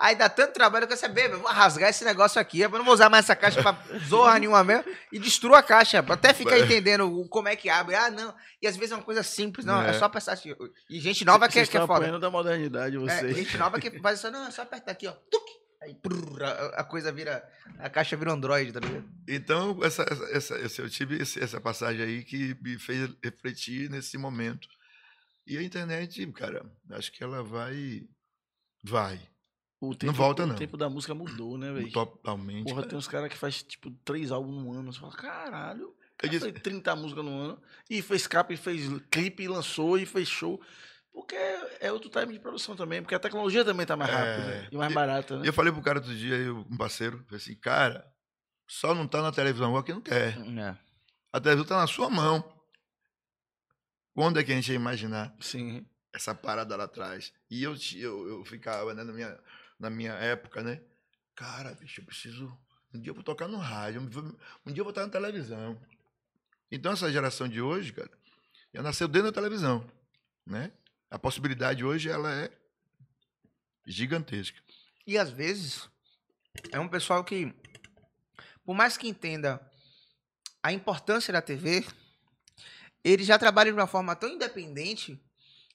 Aí dá tanto trabalho que eu saber, vou rasgar esse negócio aqui, eu não vou usar mais essa caixa pra zorra nenhuma mesmo, e destruo a caixa, pra até ficar entendendo como é que abre. Ah, não. E às vezes é uma coisa simples, não, é, É. só prestar assim. E gente nova que, Vocês que é foda. da modernidade, É, vocês. gente nova que faz isso, não, é só apertar aqui, ó. Tuc, aí a, a coisa vira. A caixa vira um Android, tá ligado? Então, essa, essa, essa- essa- eu tive esse- essa passagem aí que me fez refletir nesse momento. E a internet, cara, acho que ela vai. Vai. O tempo, volta, o não. tempo da música mudou, né, velho? Totalmente. Porra, cara. tem uns caras que faz, tipo, três álbuns no ano. Você fala, caralho. O Eu cara disse- fez 30 músicas no ano. E fez capa, e fez clipe, e lançou, e fez show. Porque é outro time de produção também. Porque a tecnologia também tá mais É. rápida. E mais barata, né? E eu falei pro cara outro dia, eu, um parceiro, falei assim, cara, só não tá na televisão agora quem não quer. É. A televisão tá na sua mão. Quando é que a gente ia imaginar Sim. essa parada lá atrás? E eu, eu, eu ficava, né, na minha, na minha época, né? Cara, bicho, eu preciso. Um dia eu vou tocar no rádio, um dia- eu vou estar na televisão. Então, essa geração de hoje, cara, já nasceu dentro da televisão, né? A possibilidade hoje, ela é gigantesca. E às vezes é um pessoal que, por mais que entenda a importância da TV, ele já trabalha de uma forma tão independente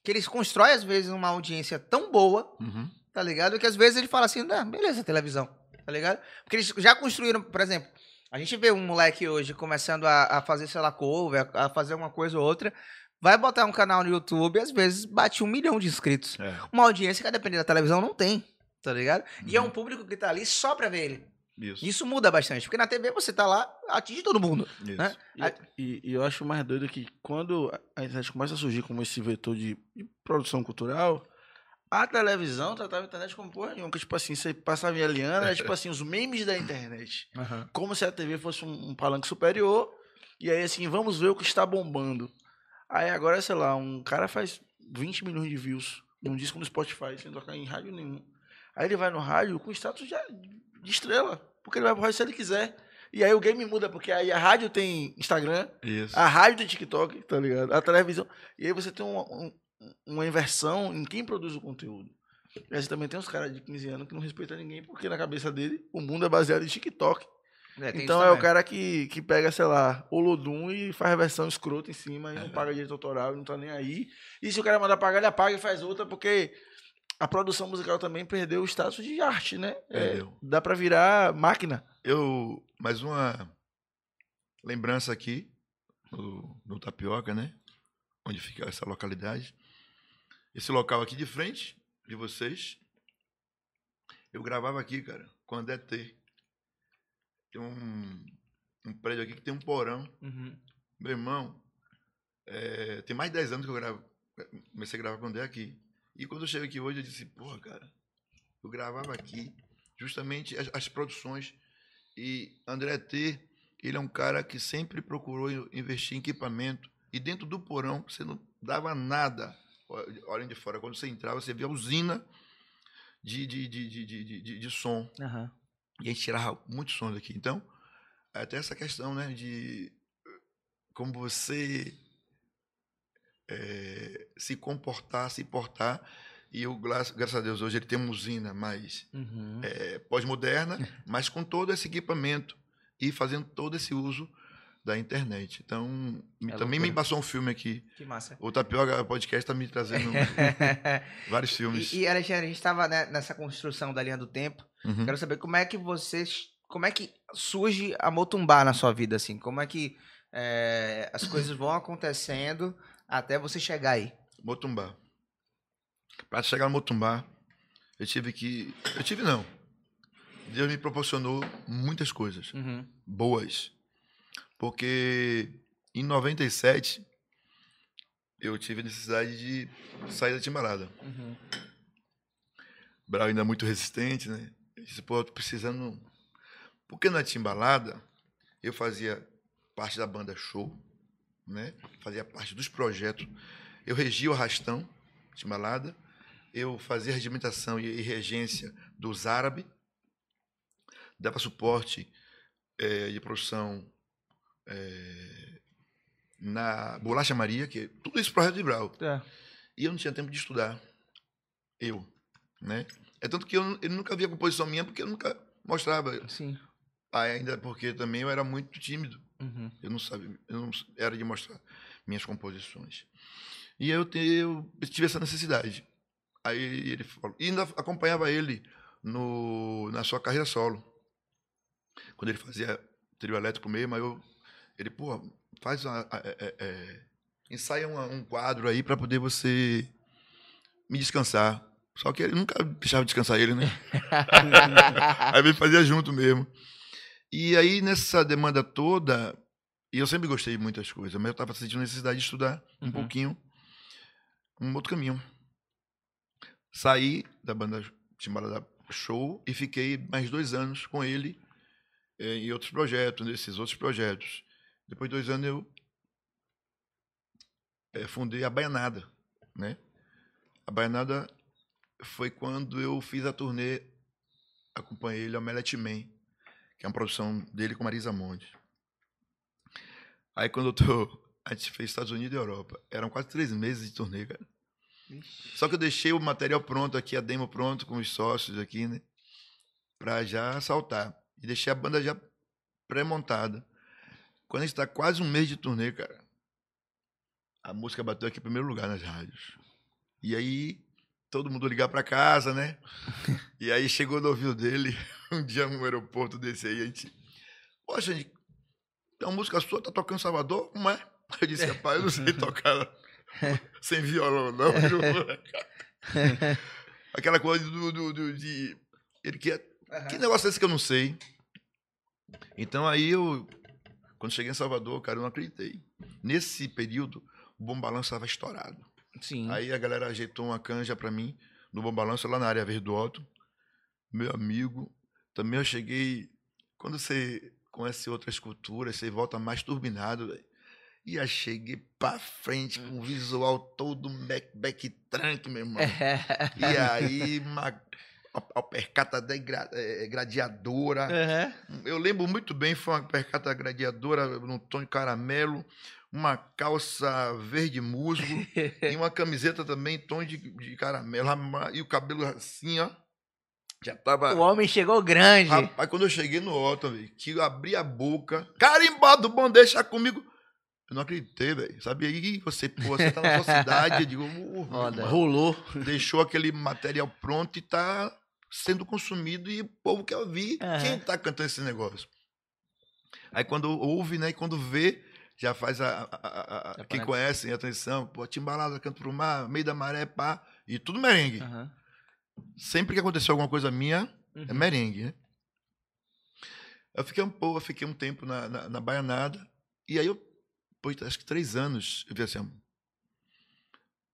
que eles constroem, às vezes, uma audiência tão boa, tá ligado? Que às vezes ele fala assim, ah, beleza, televisão, tá ligado? Porque eles já construíram, por exemplo, a gente vê um moleque hoje começando a, a fazer, sei lá, cover, a fazer uma coisa ou outra, vai botar um canal no YouTube, às vezes bate um milhão de inscritos É. uma audiência que a depender da televisão não tem, tá ligado? E é Uhum. um público que tá ali só pra ver ele. Isso. Isso muda bastante, porque na TV você tá lá, atinge todo mundo. isso. né? E, e- e eu acho mais doido que quando a internet começa a surgir como esse vetor de, de produção cultural, a televisão tratava a internet como porra nenhuma. que, Tipo assim, você passava em Eliana, era tipo assim, os memes da internet. *laughs* Como se a TV fosse um, um palanque superior. E aí, assim, vamos ver o que está bombando. Aí agora, sei lá, um cara faz 20 milhões de views num disco no Spotify, sem tocar em rádio nenhum. Aí ele vai no rádio com status de, de estrela. Porque ele vai pro rádio se ele quiser. E aí o game muda, porque aí a rádio tem Instagram, Isso. a rádio tem TikTok, tá ligado? A televisão. E aí você tem uma, um- uma inversão em quem produz o conteúdo. E aí também tem uns caras de 15 anos que não respeitam ninguém, porque na cabeça dele o mundo é baseado em TikTok. É, então é o cara que, que pega, sei lá, o Lodum e faz a versão escrota em cima e não É. paga direito autoral, e não tá nem aí. E se o cara mandar pagar, ele apaga e faz outra, porque a produção musical também perdeu o status de arte, né? É, Perdeu. dá pra virar máquina. Eu, mais uma lembrança aqui no, no Tapioca, né? Onde fica essa localidade. Esse local aqui de frente de vocês. Eu gravava aqui, cara, com André T. Tem um, um prédio aqui que tem um porão. Uhum. Meu irmão, é, tem mais de 10 anos que eu gravo. Comecei a gravar com o André aqui. E quando eu cheguei aqui hoje, eu disse, porra, cara, eu gravava aqui justamente as, as produções E André T, ele é um cara que sempre procurou investir em equipamento. E dentro do porão, você não dava nada. Olhem de fora, quando você entrava, você via a usina de, de, de, de, de, de, de som. Aham. E a gente tirava muitos sons daqui. Então, até essa questão, né, de como você eh, se comportar, se portar. E eu, gra- graças a Deus, hoje ele tem uma usina mais Uhum. eh, pós-moderna, *laughs* mas com todo esse equipamento e fazendo todo esse uso da internet. Então, É também me passou um filme aqui. Que massa. O Tapioca Podcast está me trazendo *laughs* *laughs* vários filmes. E, e Alexandre, a gente estava nessa construção da linha do tempo. Uhum. Quero saber como é que vocês. Como é que surge a Motumbá na sua vida, assim? Como é que é, as coisas vão acontecendo até você chegar aí? Motumbá. Para chegar no Motumbá, eu tive que. Eu tive não. Deus me proporcionou muitas coisas Uhum. boas. Porque em 97 eu tive a necessidade de sair da timbalada. Uhum. Brau ainda muito resistente, né? Eu disse, pô, eu tô precisando. Porque na timbalada eu fazia parte da banda show, né? Fazia parte dos projetos. Eu regia o arrastão, timbalada. Eu fazia regimentação e regência dos árabes. Dava suporte eh, de produção eh, na Bolacha Maria, que tudo isso projeto de Brau. É. E eu não tinha tempo de estudar. Eu, né? É tanto que eu, eu nunca via composição minha porque eu nunca mostrava. Sim. Ainda porque também eu era muito tímido. Uhum. Eu não sabia, eu não era de mostrar minhas composições. E eu, te- eu tive essa necessidade. Aí ele falou, e ainda acompanhava ele no, na sua carreira solo. Quando ele fazia trio elétrico mesmo, aí eu, ele, pô, faz uma, é, é, é, ensaia uma- um quadro aí para poder você me descansar. Só que ele nunca deixava descansar ele, né? *laughs* aí ele fazia junto mesmo. E aí, nessa demanda toda, e eu sempre gostei de muitas coisas, mas eu estava sentindo necessidade de estudar um Uhum. pouquinho, um outro caminho. Saí da banda Timbalada Show e fiquei mais dois anos com ele eh, em outros projetos, nesses outros projetos. Depois de dois anos eu eh, fundei a Baianada, né? A Baianada foi quando eu fiz a turnê, acompanhei ele ao Melete Man, que é uma produção dele com Marisa Monte. Aí quando eu tô, a gente fez Estados Unidos e Europa. Eram quase três meses de turnê, cara. Só que eu deixei o material pronto aqui, a demo pronto com os sócios aqui, né? Pra já saltar. E deixei a banda já pré-montada. Quando a gente tá quase um mês de turnê, cara, a música bateu aqui em primeiro lugar nas rádios. E aí, todo mundo ligar pra casa, né? *laughs* E aí chegou no ouvido dele, *laughs* um dia no aeroporto desse aí, a gente. Poxa, gente, tem uma música sua, tá tocando Salvador? Como é? *laughs* Eu disse, rapaz, eu não sei tocar sem violão, não. viu? Aquela coisa do, do, do- de. Ele quer. Que negócio é esse que eu não sei? Então aí eu. Quando cheguei em Salvador, cara, eu não acreditei. Nesse período, o Bom Balanço estava estourado. Sim. Aí a galera ajeitou uma canja pra mim no Bom Balanço lá na área verde do Otto. Meu amigo. Também eu cheguei. Quando você conhece outras culturas, você volta mais turbinado, velho. E eu cheguei pra frente com o visual todo back, back trunk, meu irmão. *laughs* E aí, a- alpercata degra- eh, gradiadora. Aham. Eu lembro muito bem, foi uma percata gradiadora num tom de caramelo, uma calça verde musgo *laughs* e uma camiseta também em tom de, de caramelo. E o cabelo assim, ó. Já tava. O homem chegou grande. Rapaz, quando eu cheguei no Otto, que eu abri a boca, carimbado, bom, deixa comigo. Eu não acreditei, velho. Sabe aí, você, pô, você tá na sua cidade, eu digo, Foda. Rolou. deixou aquele material pronto e tá sendo consumido e o povo quer ouvir. Aham. Quem tá cantando esse negócio? Aí quando ouve, né, e quando vê, já faz a... a- a- a- quem conhece, a atenção, pô, timbalada, canto pro mar, meio da maré, pá, e tudo merengue. Aham. Sempre que aconteceu alguma coisa minha, é Uhum. merengue, né? Eu fiquei um pouco, eu fiquei um tempo na, na, na Baianada, e aí eu, depois de acho que três anos, eu vi assim,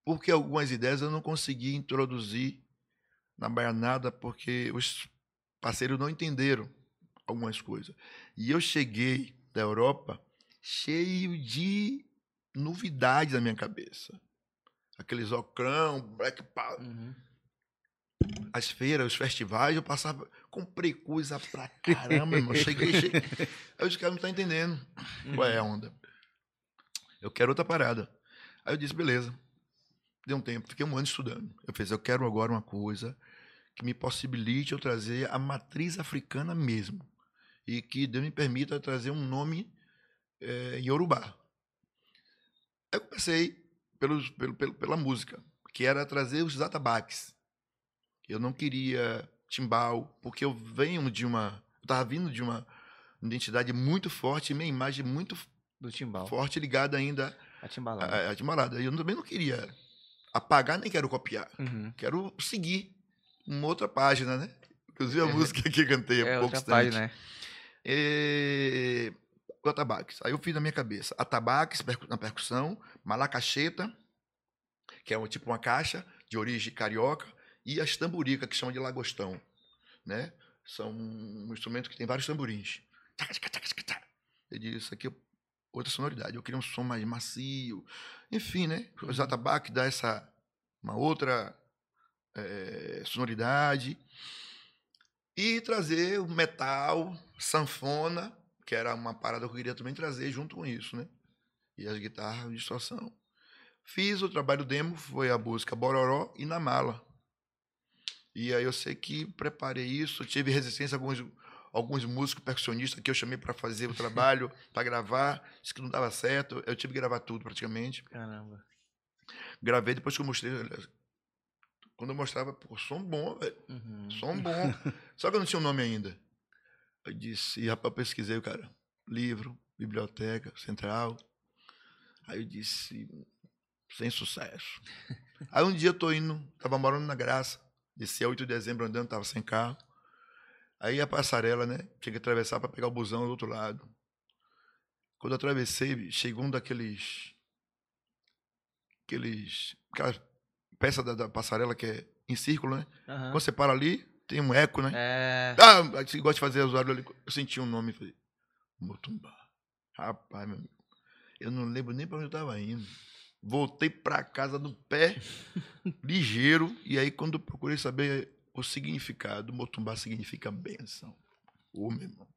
porque algumas ideias eu não consegui introduzir na Baianada, porque os parceiros não entenderam algumas coisas. E eu cheguei da Europa cheio de novidades na minha cabeça. Aqueles ocrão, black power. Uhum. As feiras, os festivais, eu passava, comprei coisa pra caramba, irmão. Cheguei, cheguei. Aí os caras não estão entendendo qual é a onda. Eu quero outra parada. Aí eu disse, beleza. Deu um tempo, fiquei um ano estudando. Eu fiz, eu quero agora uma coisa que me possibilite eu trazer a matriz africana mesmo. E que Deus me permita trazer um nome é, em Yorubá. Eu comecei pelos, pelo, pelo, pela música, que era trazer os atabaques. Eu não queria timbal, porque eu venho de uma. Eu estava vindo de uma identidade muito forte, minha imagem muito Do timbal. forte ligada ainda A timbalada. à, à timbalada. Eu também não queria apagar, nem quero copiar. Uhum. Quero seguir uma outra página, né? Inclusive a É. música que eu cantei há É pouco página, né? e... O atabaques. Aí eu fiz na minha cabeça. Atabaques na percussão, malacacheta, que é um, tipo uma caixa de origem carioca, e as tamburica, que chamam de lagostão. Né? São um instrumento que tem vários tamborins. Eu disse, isso aqui é outra sonoridade. Eu queria um som mais macio. Enfim, né? Os atabaques dá essa uma outra eh, sonoridade e trazer o metal, sanfona, que era uma parada que eu queria também trazer junto com isso, né? E as guitarras de distorção. Fiz o trabalho demo, foi a música Bororó e Na Mala. E aí eu sei que preparei isso, tive resistência a alguns, alguns músicos percussionistas que eu chamei para fazer o trabalho, *laughs* para gravar, disse que não dava certo, eu tive que gravar tudo praticamente. Caramba. Gravei depois que eu mostrei. Quando eu mostrava, pô, som bom, velho. Uhum. Som bom. Só que eu não tinha o nome ainda. Eu disse, rapaz, eu pesquisei o cara. Livro, biblioteca, central. Aí eu disse, sem sucesso. *laughs* Aí um dia eu tô indo, tava morando na Graça. Desci a 8 de dezembro andando, tava sem carro. Aí a passarela, né? Tinha que atravessar para pegar o busão do outro lado. Quando eu atravessei, chegou um daqueles. Aqueles. Aquelas peças da, da passarela que é em círculo, né? Aham. Quando você para ali, tem um eco, né? É. Ah, você gosta de fazer usuário ali. Eu senti um nome e falei, Motumbá. Rapaz, meu amigo, eu não lembro nem para onde eu estava indo. Voltei para casa no pé, *laughs* ligeiro, e aí quando eu procurei saber o significado, Motumbá significa benção. Ô, meu irmão.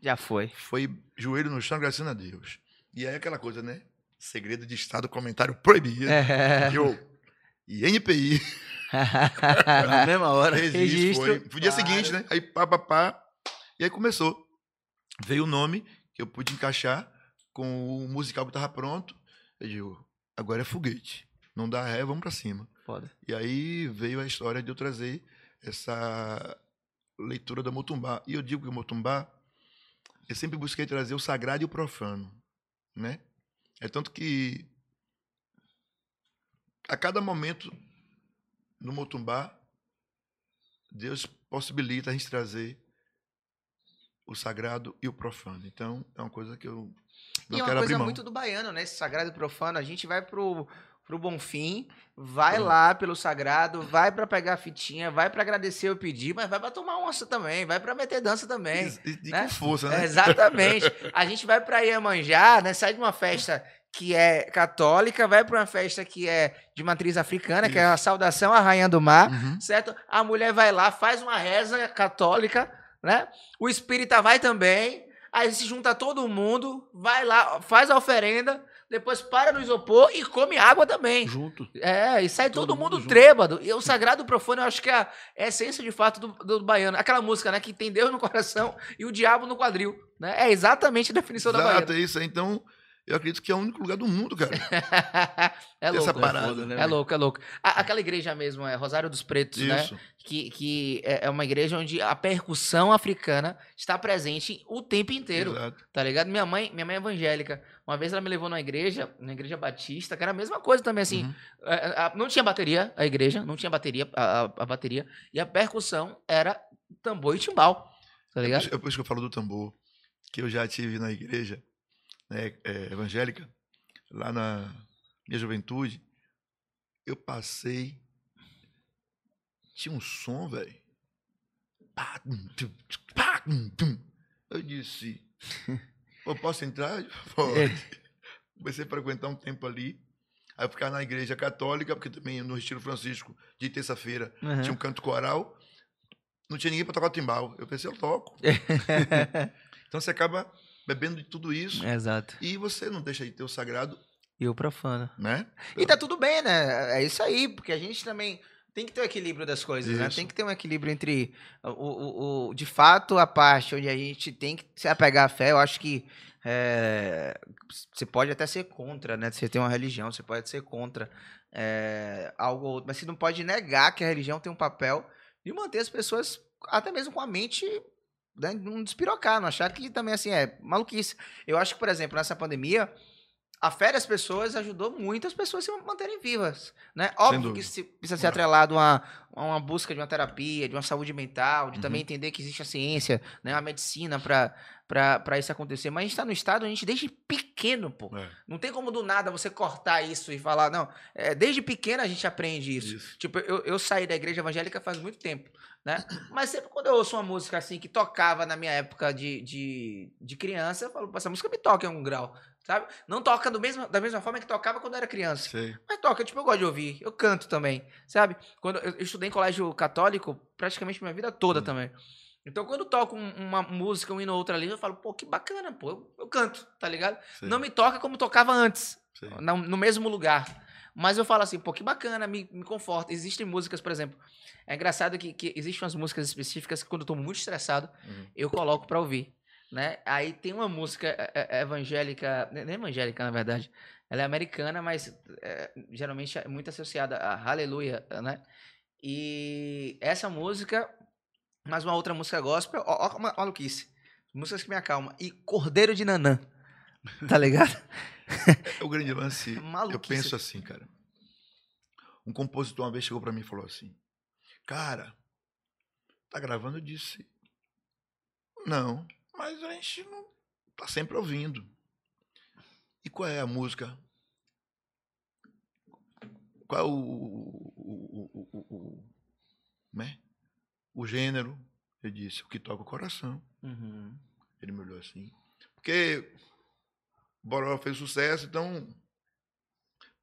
Já foi. Foi joelho no chão, graças a Deus. E aí aquela coisa, né? Segredo de Estado, comentário proibido. É. Eu, e NPI, *laughs* Na mesma hora. Registro, Registro. foi. Dia Claro. seguinte, né? Aí pá, pá, pá. E aí começou. Veio o nome que eu pude encaixar com o musical que tava pronto. Eu digo, agora é foguete. Não dá ré, vamos pra cima. Foda. E aí veio a história de eu trazer essa leitura da Motumbá. E eu digo que o Motumbá, eu sempre busquei trazer o sagrado e o profano, né? É tanto que a cada momento no Motumbá, Deus possibilita a gente trazer o sagrado e o profano. Então, é uma coisa que eu não e é uma quero abrir coisa mão. muito do baiano, né? Esse sagrado e profano. A gente vai pro, pro Bonfim, vai É. lá pelo sagrado, vai pra pegar a fitinha, vai pra agradecer o pedir, mas vai pra tomar onça também, vai pra meter dança também. E, e- e né? com força, né? É, exatamente. A gente vai pra Iemanjá, né? Sai de uma festa que é católica, vai pra uma festa que é de matriz africana, que é a saudação à rainha do mar, Uhum. certo? A mulher vai lá, faz uma reza católica, né? O espírita vai também, aí se junta todo mundo, vai lá, faz a oferenda, depois para no isopor e come água também. Junto. É, e sai todo, Todo mundo, mundo trêbado. E o sagrado profano, eu acho que é a essência de fato do, do baiano. Aquela música, né? Que tem Deus no coração e o diabo no quadril. Né? É exatamente a definição da Exato, baiana. é isso. Então, eu acredito que é o único lugar do mundo, cara. *laughs* é louco. Essa né? parada. foda, né, É louco, é louco. A- aquela igreja mesmo, é Rosário dos Pretos, né? Isso. Que, que é é uma igreja onde a percussão africana está presente o tempo inteiro. Exato. Tá ligado? Minha mãe, minha mãe é evangélica. Uma vez ela me levou numa igreja, na igreja batista, que era a mesma coisa também, assim. Uhum. É, a- não tinha bateria, a igreja, não tinha bateria, a, a- a bateria. E a percussão era tambor e timbal. Tá É ligado? é por isso que eu falo do tambor, que eu já tive na igreja né, é, evangélica, lá na minha juventude, eu passei. Tinha um som, velho. Eu disse, *laughs* "Pô, posso entrar? *laughs* É. Pode. Comecei a frequentar um tempo ali. Aí eu ficava na igreja católica, porque também no estilo Francisco, de terça-feira, Uhum. tinha um canto coral. Não tinha ninguém para tocar o timbal. Eu pensei, eu toco. *laughs* Então você acaba bebendo de tudo isso Exato. e você não deixa de ter o sagrado, E o profano. né? E tá tudo bem, né? É isso aí, porque a gente também tem que ter o equilíbrio das coisas, né? Isso. Tem que ter um equilíbrio entre o, o, o- de fato a parte onde a gente tem que se apegar à fé. Eu acho que é, você pode até ser contra, né? Você tem uma religião, você pode ser contra é, algo ou outro, mas você não pode negar que a religião tem um papel de manter as pessoas até mesmo com a mente né, não despirocar, não achar que também assim é maluquice. Eu acho que, por exemplo, nessa pandemia, a fé das pessoas ajudou muito as pessoas se manterem vivas, né? Óbvio que isso precisa ser atrelado a, a uma busca de uma terapia, de uma saúde mental, de também Uhum. entender que existe a ciência, né, a medicina para isso acontecer. Mas a gente está no estado, a gente desde pequeno, pô. É, Não tem como do nada você cortar isso e falar, não. É, desde pequeno a gente aprende isso. isso. Tipo, eu, eu saí da igreja evangélica faz muito tempo, né? Mas sempre quando eu ouço uma música assim que tocava na minha época de, de, de criança, eu falo, "Pô, essa música me toca em algum grau, sabe? Não toca do mesmo, da mesma forma que tocava quando eu era criança. Sei. Mas toca, tipo, eu gosto de ouvir. Eu canto também, sabe? Quando eu estudei em colégio católico praticamente minha vida toda Hum. também. Então, quando eu toco um- uma música, um hino ou outra ali, eu falo, pô, que bacana, pô, eu, eu canto, tá ligado? sei, Não me toca como tocava antes no, no mesmo lugar. Mas eu falo assim, pô, que bacana, me, me conforta. Existem músicas, por exemplo. É engraçado que, que existem umas músicas específicas que quando eu tô muito estressado, Uhum. eu coloco pra ouvir. Né? Aí tem uma música é, é, evangélica, nem evangélica na verdade, ela é americana, mas é, geralmente é muito associada a Hallelujah, né? E essa música, mais uma outra música gospel, ó, ó, maluquice. Músicas que me acalmam. E Cordeiro de Nanã, *laughs* tá ligado? É o grande lance. Eu penso assim, cara. Um compositor uma vez chegou pra mim e falou assim: Cara, tá gravando? Eu disse: Não, mas a gente não tá sempre ouvindo. E qual é a música? Qual é o. o, o, o, né? o gênero? Eu disse: O que toca o coração. Uhum. Ele me olhou assim. Porque Boró fez sucesso, então,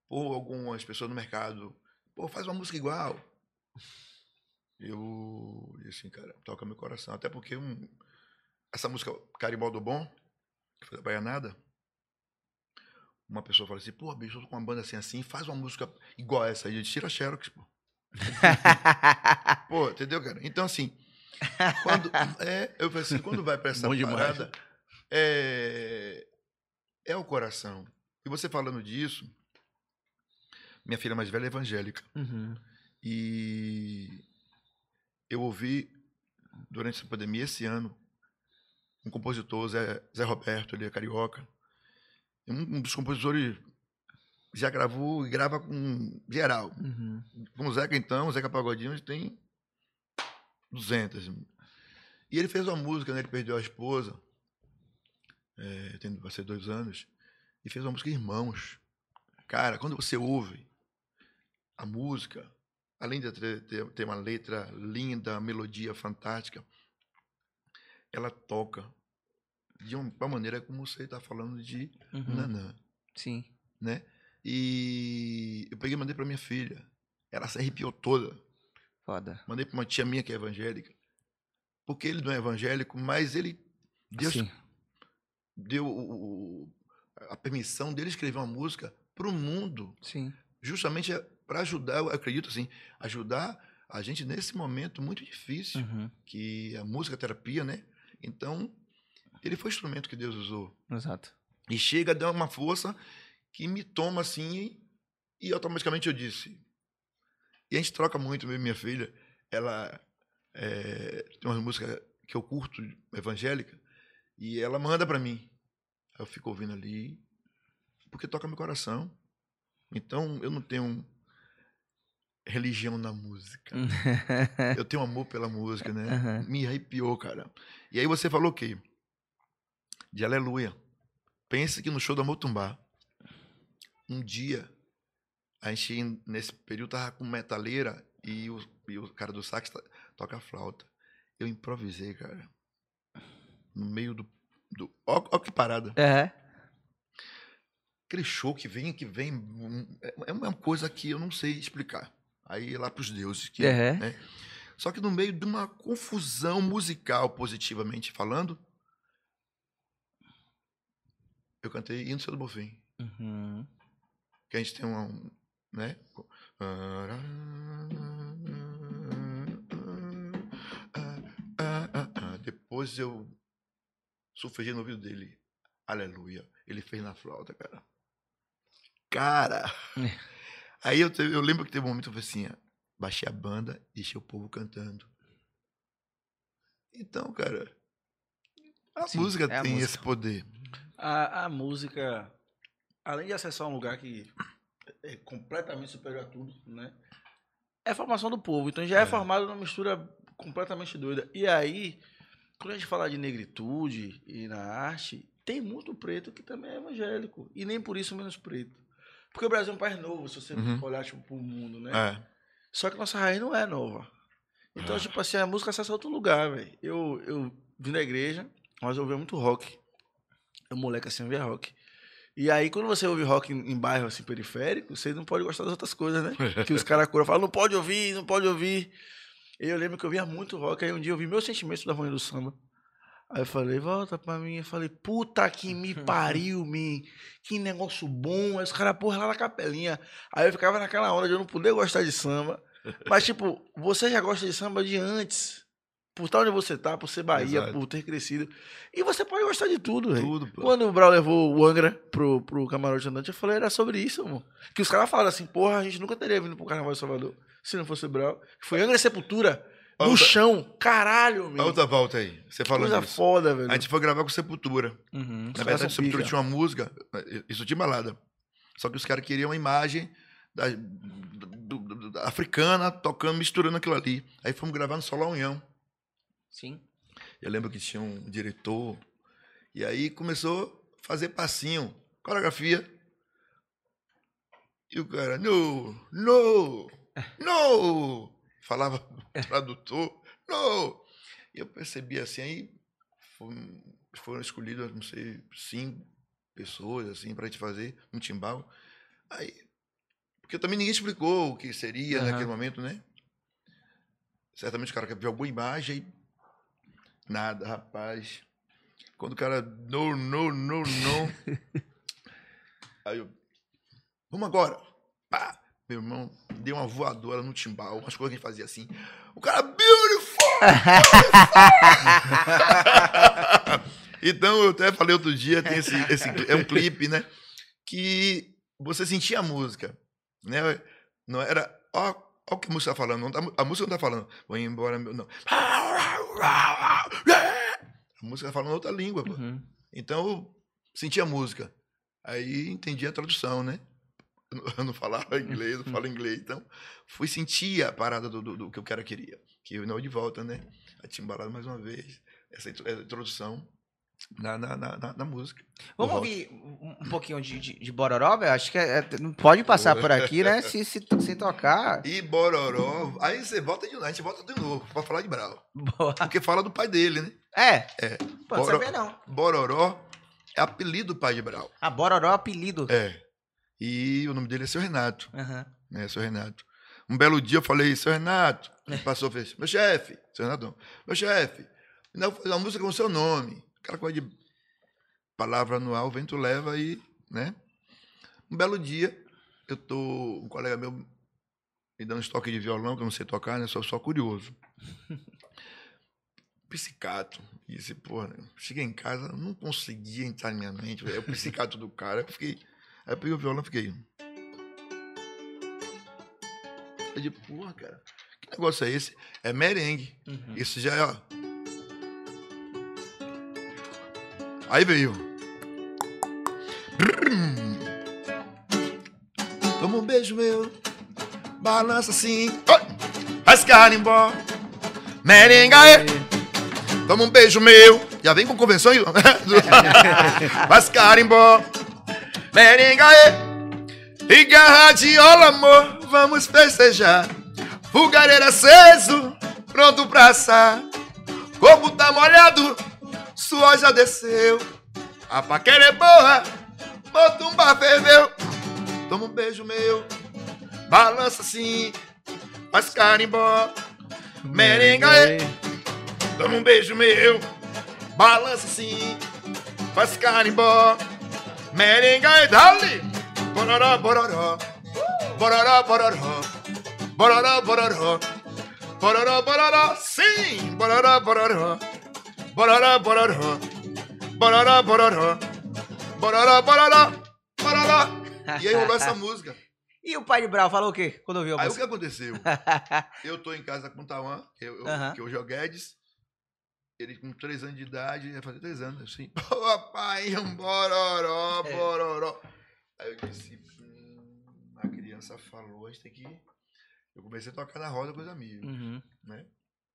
pô, algumas pessoas no mercado, pô, faz uma música igual. Eu disse assim, cara, toca meu coração. Até porque um, essa música Carimbó do Bom, que foi da Baianada, uma pessoa fala assim, pô, bicho, eu tô com uma banda assim, assim, faz uma música igual essa aí. Disse, tira Xerox, pô. *laughs* Pô, entendeu, cara? Então, assim, quando, é, eu falei assim, quando vai pra essa Bom parada, é, é o coração. E você falando disso, minha filha mais velha é evangélica. Uhum. E eu ouvi, durante essa pandemia, esse ano, um compositor, Zé, Zé Roberto, ele é carioca. Um, um dos compositores já gravou e grava com geral. Uhum. Com o Zeca, então, o Zeca Pagodinho, tem 200. E ele fez uma música, né? Ele perdeu a esposa, é, tem, vai ser dois anos, e fez uma música Irmãos. Cara, quando você ouve a música, além de ter, ter, ter uma letra linda, melodia fantástica, ela toca de uma maneira como você está falando de Uhum. Nanã Sim. né? E eu peguei e mandei para minha filha. Ela se arrepiou toda. Foda. Mandei para uma tia minha que é evangélica. Porque ele não é evangélico, mas ele Deus Sim. deu o- a permissão dele escrever uma música para o mundo, Sim. justamente para ajudar, eu acredito assim, ajudar a gente nesse momento muito difícil, Uhum. que a música é terapia, né? Então, ele foi o instrumento que Deus usou. Exato. E chega a dar uma força que me toma assim e automaticamente eu disse. E a gente troca muito, e minha filha. Ela é, tem uma música que eu curto, evangélica, e ela manda para mim. Eu fico ouvindo ali, porque toca meu coração. Então eu não tenho religião na música. *laughs* Eu tenho amor pela música, né? Aham. Me arrepiou, cara. E aí você falou o quê? De aleluia. Pense que no show da Motumbá, um dia, a gente, nesse período, tava com metaleira e o, e o cara do sax to- toca flauta. Eu improvisei, cara. no meio do. do ó, ó que parada. É. Aquele show que vem, que vem. É é uma coisa que eu não sei explicar. Aí lá pros deuses. Que, É. né? Só que no meio de uma confusão musical, positivamente falando, eu cantei Hino do Céu do Bofim. Uhum. Que a gente tem uma. um, Né? Depois eu sufragi no ouvido dele. Aleluia. Ele fez na flauta, cara. Cara! *laughs* Aí eu, eu lembro que teve um momento que eu falei assim: baixei a banda, deixei o povo cantando. Então, cara, a Sim, música é a tem música. esse poder. A, a música, além de acessar um lugar que é completamente superior a tudo, né? É a formação do povo. Então já é, É. formado numa mistura completamente doida. E aí, quando a gente fala de negritude e na arte, tem muito preto que também é evangélico. E nem por isso menos preto. Porque o Brasil é um país novo, se você Uhum. olhar tipo, pro mundo, né? É. Só que nossa raiz não é nova. Então, Ah. tipo assim, a música acessa outro lugar, velho. Eu, eu vim na igreja, mas eu ouvia muito rock. Eu, moleque, assim, eu via rock. E aí, quando você ouve rock em, em bairro, assim, periférico, você não pode gostar das outras coisas, né? *laughs* que os caras curam falam, não pode ouvir, não pode ouvir. E eu lembro que eu via muito rock, aí um dia eu vi meus sentimentos da Harmonia do Samba. Aí eu falei, volta pra mim. Eu falei, puta que me *laughs* pariu, me. Que negócio bom. Aí os caras, porra, lá na capelinha. Aí eu ficava naquela onda de eu não poder gostar de samba. Mas, *laughs* tipo, você já gosta de samba de antes. Por estar onde você tá, por ser Bahia, Exato. por ter crescido. E você pode gostar de tudo, velho. Tudo, pô. Quando o Brau levou o Angra pro, pro camarote andante, eu falei, era sobre isso, mano. Que os caras falaram assim, porra, a gente nunca teria vindo pro Carnaval de Salvador se não fosse o Brau. Foi Angra e Sepultura, no Outra- chão. Caralho, A meu. outra volta aí, você falando Coisa disso. foda, velho. A gente foi gravar com Sepultura. Uhum. Na verdade, Sepultura pica. tinha uma música, isso de balada. Só que os caras queriam uma imagem da, do- do- da africana tocando, misturando aquilo ali. Aí fomos gravar no Solão União. Sim. Eu lembro que tinha um diretor. E aí começou a fazer passinho, coreografia. E o cara, no, no, no. Falava *laughs* tradutor, no. E eu percebi assim, aí foram, escolhidas, não sei, cinco pessoas, assim, pra gente fazer um timbal. Aí, porque também ninguém explicou o que seria Aham. naquele momento, né? Certamente o cara quer ver alguma imagem Nada, rapaz. Quando o cara, não, não, não, não. *laughs* Aí eu, vamos agora. Pá. Meu irmão deu uma voadora no timbal, umas coisas que a gente fazia assim. O cara, beautiful! *laughs* então, eu até falei outro dia, tem esse, esse é um clipe, né? Que você sentia a música, né? Não era, ó, ó o que a música tá falando, não tá- a música não tá falando, vou embora, meu, não. A música tá falando outra língua, pô. Uhum. Então, eu sentia a música. Aí entendi a tradução, né? Eu *laughs* não- não falava inglês, eu falo inglês. Então, fui sentir a parada do, do, do que o cara queria. Que eu não de volta, né? A timbalada mais uma vez. Essa intro- essa introdução na, na, na, na- música. Vamos ouvir um pouquinho de, de, de Bororó, velho? Acho que é- é- não pode passar por aqui, né? *laughs* Se, se, se tocar. E Bororó. Aí você volta de novo, a gente volta de novo pra falar de Brau. Boa. Porque fala do pai dele, né? É, É. pode Bora- saber não. Bororó é apelido do pai de Brau. A Bororó é apelido. É. E o nome dele é seu Renato. Aham. né, seu Renato. Um belo dia eu falei, seu Renato, ele passou e fez, meu chefe, seu Renato, não, meu chefe, ainda vou fazer uma música com o seu nome. Aquela coisa de palavra no ar, o vento leva e, né? Um belo dia, eu tô, um colega meu me dando estoque de violão, que eu não sei tocar, né? Sou só curioso. *laughs* Psicato. Disse, porra, né, cheguei em casa, não conseguia entrar na minha mente. É o psicato do cara. Eu fiquei. Aí eu peguei o violão e fiquei. Eu disse, porra, cara, que negócio é esse? É merengue. Uhum. Isso já é, ó. Aí veio. Toma um beijo meu, balança assim, faz carimbó, merenga é. Toma um beijo meu, já vem com convenção aí. *laughs* faz carimbó, merenga. E garra de ola, amor, vamos festejar. Fogareiro aceso, pronto pra assar. Corpo tá molhado, suor já desceu. A paquera é boa, motumba ferveu. Toma um beijo meu, balança assim, faz carimbó. Merenga é, toma um beijo meu, balança assim, faz carimbó. Merenga e dali. Bororó, bororó. Bororó, bororó. Bororó, bororó. Bororó, bororó. Sim. Bororó, bororó. Bororó, bororó. Bororó, bororó. Bororó, bororó. Bororó. E aí rolou essa música. *laughs* E o pai de Brau falou o quê quando ouviu a música? Aí o que aconteceu? *laughs* eu tô em casa com o Tawan, eu, eu, que hoje é o Guedes. Ele com três anos de idade, ia fazer três anos, assim. *laughs* Papai, um bororó, É. bororó. Aí eu disse, hum, a criança falou, a gente tem que... Eu comecei a tocar na roda com os amigos, Uhum, né?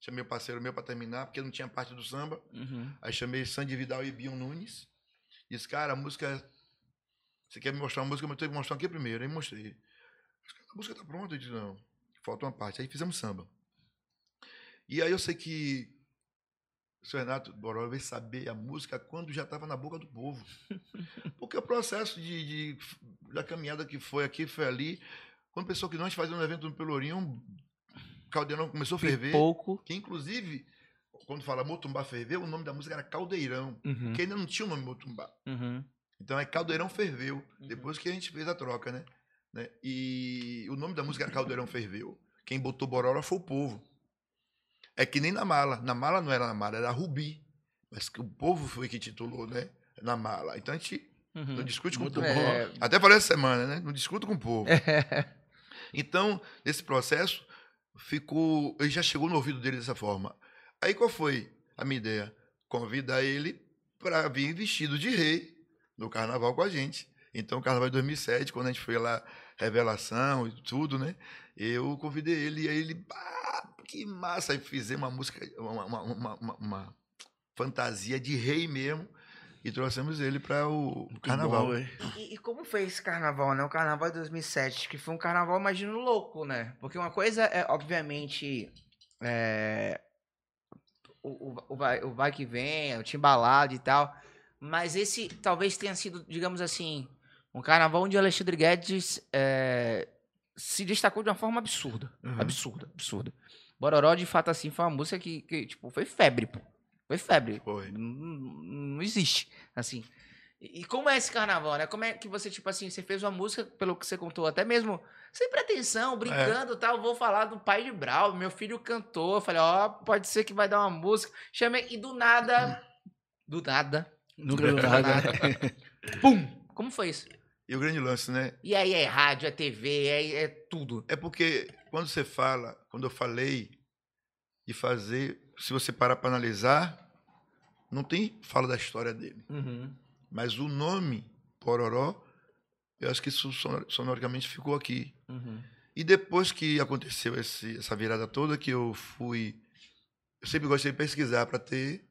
Chamei o parceiro meu pra terminar, porque não tinha parte do samba. uhum. Aí chamei Sandy Vidal e Bion Nunes. Disse, cara, a música. Você quer me mostrar uma música, eu tenho que mostrar aqui primeiro. Aí mostrei. A música tá pronta? Eu disse, não. Falta uma parte. Aí fizemos samba. E aí eu sei que o seu Renato Boró veio saber a música quando já estava na boca do povo. Porque o processo de, de- da caminhada que foi aqui, foi ali. Quando pensou que nós fazíamos um evento no Pelourinho, o caldeirão começou a ferver. Pouco. Que inclusive, quando fala Motumbá Ferveu, o nome da música era Caldeirão. Uhum, Porque ainda não tinha o nome Motumbá. uhum. Então é Caldeirão Ferveu. Uhum. Depois que a gente fez a troca, né? Né? E o nome da música era Caldeirão Ferveu. Quem botou Borora foi o povo. É que nem na mala. Na mala não era na mala, era Rubi. Mas que o povo foi que titulou, né? Na mala. Então a gente uhum. não discute com o povo. É. Até falei essa semana, né? Não discuto com o povo. Então, nesse processo, ficou. Ele já chegou no ouvido dele dessa forma. Aí qual foi a minha ideia? Convidar ele para vir vestido de rei no carnaval com a gente. Então, carnaval de 2007, quando a gente foi lá, revelação e tudo, né? Eu convidei ele e aí ele. "Ah, que massa! Aí fizemos uma música, uma, uma, uma- uma- uma fantasia de rei mesmo. E trouxemos ele para o carnaval. Bom. E, e como foi esse carnaval, né? O carnaval de 2007, que foi um carnaval, imagino, louco, né? Porque uma coisa é, obviamente, é, o, o, o vai, o vai que vem, o timbalado e tal. Mas esse talvez tenha sido, digamos assim, um carnaval onde Alexandre Guedes é, se destacou de uma forma absurda. Uhum. Absurda, absurda. Bororó, de fato, assim, foi uma música que, que, tipo, foi febre, pô. Foi febre. Foi. Não, não existe, assim. E e como é esse carnaval, né? Como é que você, tipo assim, você fez uma música, pelo que você contou, até mesmo sem pretensão, brincando e tal, vou falar do pai de Brau, meu filho cantou, eu falei, ó, pode ser que vai dar uma música, chamei, e do nada, do nada, Nunca deu nada. *laughs* pum! Como foi isso? E o grande lance, né? E aí é rádio, é TV, é, é tudo. É porque quando você fala, quando eu falei de fazer, se você parar para analisar, não tem fala da história dele. Uhum. Mas o nome Pororó, eu acho que isso sonor- sonoricamente ficou aqui. Uhum. E depois que aconteceu esse- essa virada toda, que eu fui. Eu sempre gostei de pesquisar para ter.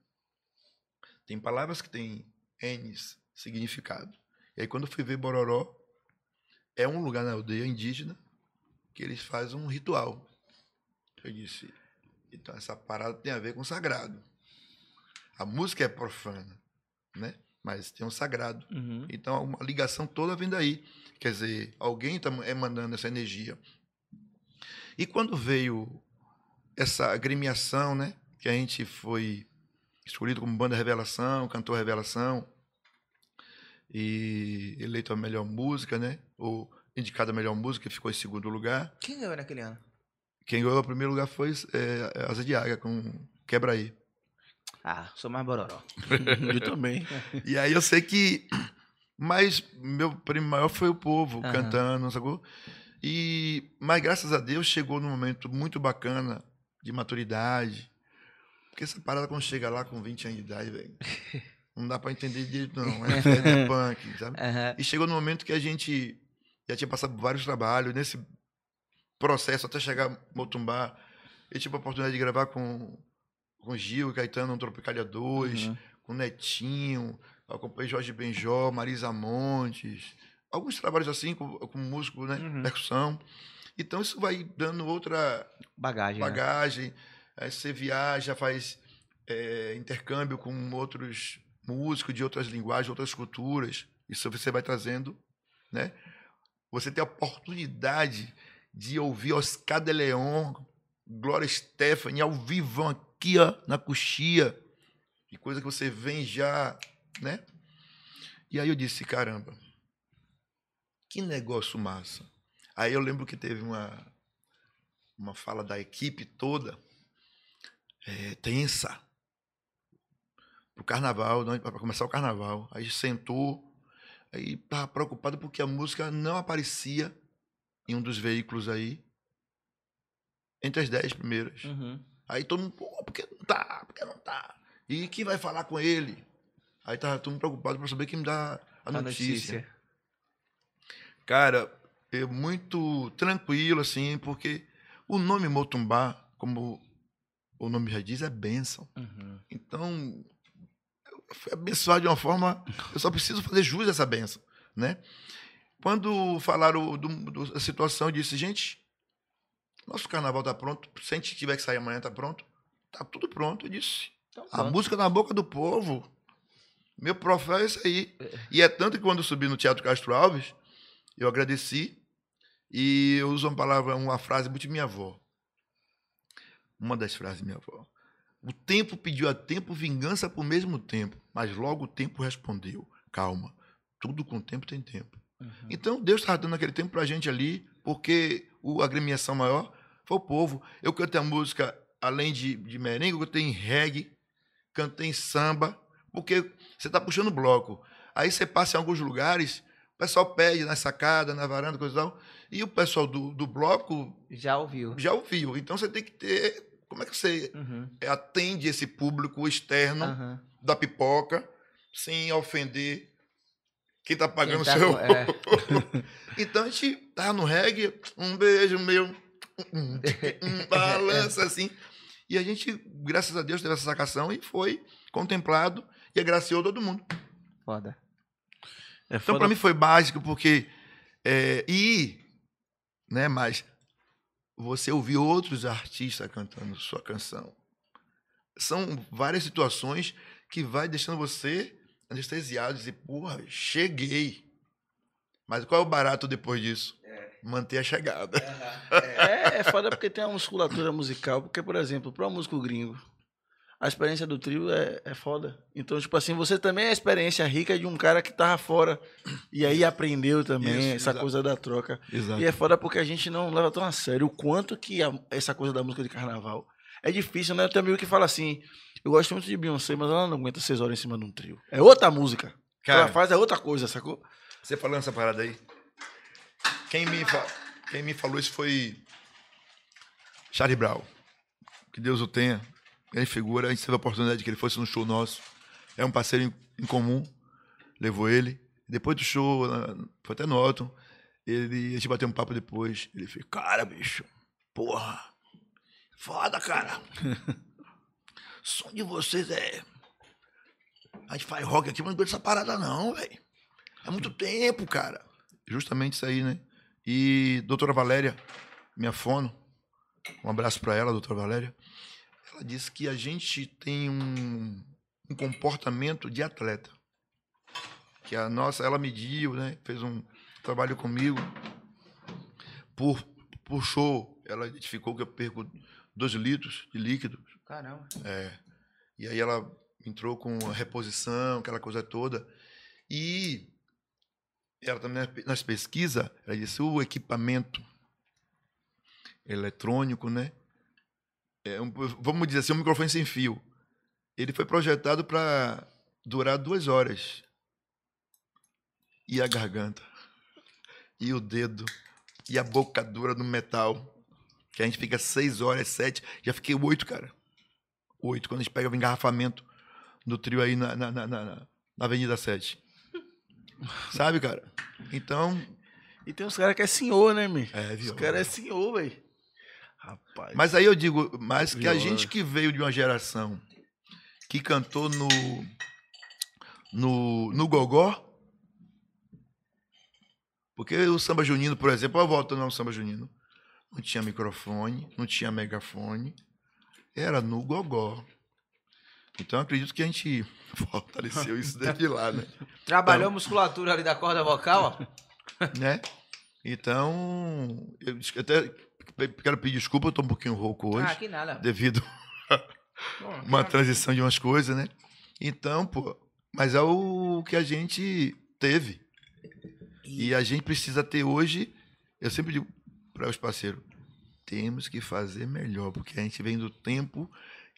Tem palavras que têm N significado. E aí, quando eu fui ver Bororó, é um lugar na aldeia indígena que eles fazem um ritual. Eu disse, então essa parada tem a ver com sagrado. A música é profana, né? Mas tem um sagrado. Uhum. Então, uma ligação toda vem daí. Quer dizer, alguém está emanando essa energia. E quando veio essa agremiação, né? Que a gente foi escolhido como banda revelação, cantor revelação, e eleito a melhor música, né? Ou indicado a melhor música, ficou em segundo lugar. Quem ganhou naquele ano? Quem ganhou o primeiro lugar foi é, Asa de Águia, com Quebra aí. Ah, sou mais Bororó. *laughs* Eu também. E aí eu sei que. Mas meu prêmio maior foi o povo Aham. cantando, sacou? E, mas graças a Deus chegou num momento muito bacana de maturidade. Porque essa parada quando chega lá com 20 anos de idade, velho. *laughs* Não dá pra entender direito, não. *laughs* É, é punk, sabe? Aham. E chegou no momento que a gente já tinha passado por vários trabalhos. Nesse processo, até chegar a Motumbá, eu tive a oportunidade de gravar com, com Gil e Caetano, um Tropicalia 2 Uhum. com Netinho, acompanhei Jorge Benjó, Marisa Montes, alguns trabalhos assim com, com músico, né? Uhum. Percussão. Então isso vai dando outra Bagagem. né? bagagem. Aí você viaja, faz é, intercâmbio com outros músicos de outras linguagens, outras culturas. Isso você vai trazendo, né? Você tem a oportunidade de ouvir Oscar de Leon, Glória Stephanie ao vivo aqui, ó, na coxia. E coisa que você vem já, né? E aí eu disse, caramba, que negócio massa. Aí eu lembro que teve uma, uma fala da equipe toda, é, tensa, pro carnaval, para começar o carnaval. Aí sentou, aí estava preocupado porque a música não aparecia em um dos veículos aí, entre as dez primeiras. Uhum. Aí todo mundo, pô, por que não tá? Por que não tá? E quem vai falar com ele? Aí tava todo mundo preocupado para saber quem me dá a A notícia. notícia. Cara, é muito tranquilo, assim, porque o nome Motumbá, como o nome já diz, é bênção. Uhum. Então, abençoado de uma forma, eu só preciso fazer jus a essa bênção, né? Quando falaram do, do- da situação, eu disse, gente, nosso carnaval tá pronto, se a gente tiver que sair amanhã, tá pronto? Tá tudo pronto, eu disse. Então, A pronto. música na boca do povo. Meu profeta é isso aí. E é tanto que quando eu subi no Teatro Castro Alves, eu agradeci e eu uso uma palavra, uma frase muito de minha avó. Uma das frases de minha avó. O tempo pediu a tempo vingança por mesmo tempo, mas logo o tempo respondeu. Calma, tudo com tempo tem tempo. Uhum. Então Deus estava dando aquele tempo pra gente ali, porque o agremiação maior foi o povo. Eu cantei a música, além de, de merengue, eu cantei em reggae, cantei em samba, porque você está puxando bloco. Aí você passa em alguns lugares, o pessoal pede na sacada, na varanda, coisa e tal, e o pessoal do, do bloco Já ouviu. já ouviu. Então você tem que ter. Como é que você Uhum. atende esse público externo Aham. da pipoca sem ofender quem está pagando o Quem tá seu. com- é. *laughs* Então a gente tava no reggae, um beijo meu, um, um balança *laughs* assim. E a gente, graças a Deus, teve essa sacação e foi contemplado e agraciou todo mundo. Foda. É Então, foda para mim foi básico, porque. É, e. Né, mas. Você ouvir outros artistas cantando sua canção. São várias situações que vai deixando você anestesiado, dizer, porra, cheguei. Mas qual é o barato depois disso? Manter a chegada. É, é foda porque tem uma musculatura musical. Porque, por exemplo, para um músico gringo, a experiência do trio é, é foda. Então, tipo assim, você também é a experiência rica de um cara que tava fora e aí aprendeu também Isso, essa exato. coisa da troca. Exato. E é foda porque a gente não leva tão a sério o quanto que a- essa coisa da música de carnaval é difícil, né? Eu tenho amigo que fala assim: eu gosto muito de Beyoncé, mas ela não aguenta seis horas em cima de um trio. É outra música. Que ela Cara, faz é outra coisa, sacou? Você falando essa parada aí. Quem me, quem me falou isso foi Charlie Brown. Que Deus o tenha. Grande figura. A gente teve a oportunidade de que ele fosse no show nosso. É um parceiro em, em comum. Levou ele. Depois do show, foi até no. Ele, a gente bateu um papo depois. Ele fez, cara, bicho, porra, foda, cara. *laughs* som de vocês é. A gente faz rock aqui, mas não aguenta essa parada, não, velho. É muito tempo, cara. Justamente isso aí, né? E doutora Valéria, minha fono, um abraço para ela, doutora Valéria. Ela disse que a gente tem um, um comportamento de atleta. Que a nossa, ela mediu, né? Fez um trabalho comigo. Por, por show, ela identificou que eu perco dois litros de líquido Caramba. é. E aí ela entrou com a reposição, aquela coisa toda. E ela também nas pesquisas, ela disse o equipamento eletrônico, né? É um- vamos dizer assim, um microfone sem fio. Ele foi projetado para durar duas horas. E a garganta, e o dedo, e a boca dura do metal. Que a gente fica seis horas, sete. Já fiquei oito, cara oito, quando a gente pega o engarrafamento do trio aí na, na, na, na- na Avenida 7. Sabe, cara? Então, E tem uns caras que é senhor, né, meu? é, Os viu? caras é senhor, velho. Rapaz. Mas aí eu digo, mas que a gente que veio de uma geração que cantou no no, no gogó, porque o samba junino, por exemplo, eu volto ao samba junino, não tinha microfone, não tinha megafone, era no gogó. Então, acredito que a gente *laughs* fortaleceu isso desde lá, né? Trabalhou a musculatura ali da corda vocal, ó. né? Então, eu até quero pedir desculpa, eu tô um pouquinho rouco hoje, Ah, que nada. devido *laughs* a uma transição de umas coisas, né? Então, pô, mas é o que a gente teve. E a gente precisa ter hoje, eu sempre digo para os parceiros, temos que fazer melhor, porque a gente vem do tempo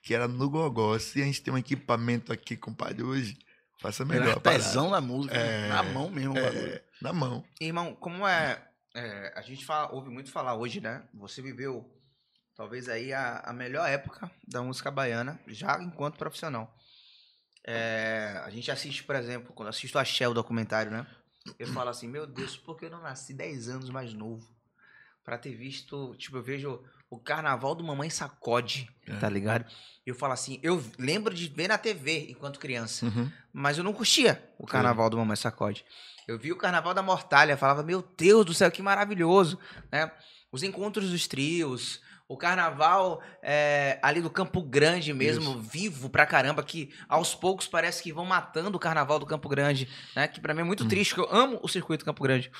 que era no gogó. Se a gente tem um equipamento aqui, compadre, hoje, faça melhor. Melhor a parada. tesão na música. É. Na mão mesmo. É, na mão. Irmão, como é, é, A gente fala, ouve muito falar hoje, né? Você viveu talvez aí a, a melhor época da música baiana, já enquanto profissional. É, a gente assiste, por exemplo, quando assisto a Shell documentário, né? Eu falo assim, meu Deus, por que eu não nasci 10 anos mais novo? Pra ter visto, tipo, eu vejo o carnaval do Mamãe Sacode, É. tá ligado? E eu falo assim, eu lembro de ver na TV enquanto criança Uhum. mas eu não curtia o carnaval do Mamãe Sacode. Eu vi o carnaval da Mortalha, falava, meu Deus do céu, que maravilhoso, né? Os encontros dos trios, o carnaval é, ali do Campo Grande mesmo, vivo pra caramba, que aos poucos parece que vão matando o carnaval do Campo Grande, né? Que pra mim é muito Hum. triste, porque eu amo o circuito Campo Grande.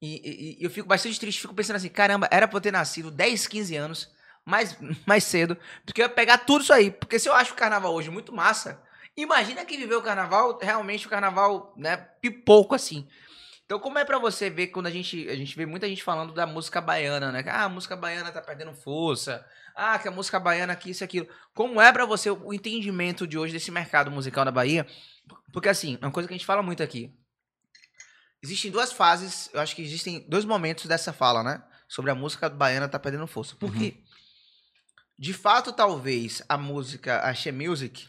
E, e- e eu fico bastante triste, fico pensando assim, caramba, era pra eu ter nascido 10, 15 anos, mais, *laughs* mais cedo, porque eu ia pegar tudo isso aí. Porque se eu acho o carnaval hoje muito massa, imagina quem viveu o carnaval, realmente o carnaval, né, pipoco assim. Então, como é pra você ver quando a gente, a gente vê muita gente falando da música baiana, né? Ah, a música baiana tá perdendo força. Ah, que a música baiana aqui, isso aquilo. Como é pra você o entendimento de hoje desse mercado musical na Bahia? Porque, assim, é uma coisa que a gente fala muito aqui. Existem duas fases, eu acho que existem dois momentos dessa fala, né? Sobre a música baiana tá perdendo força. Por quê? De fato, talvez a música, a She Music,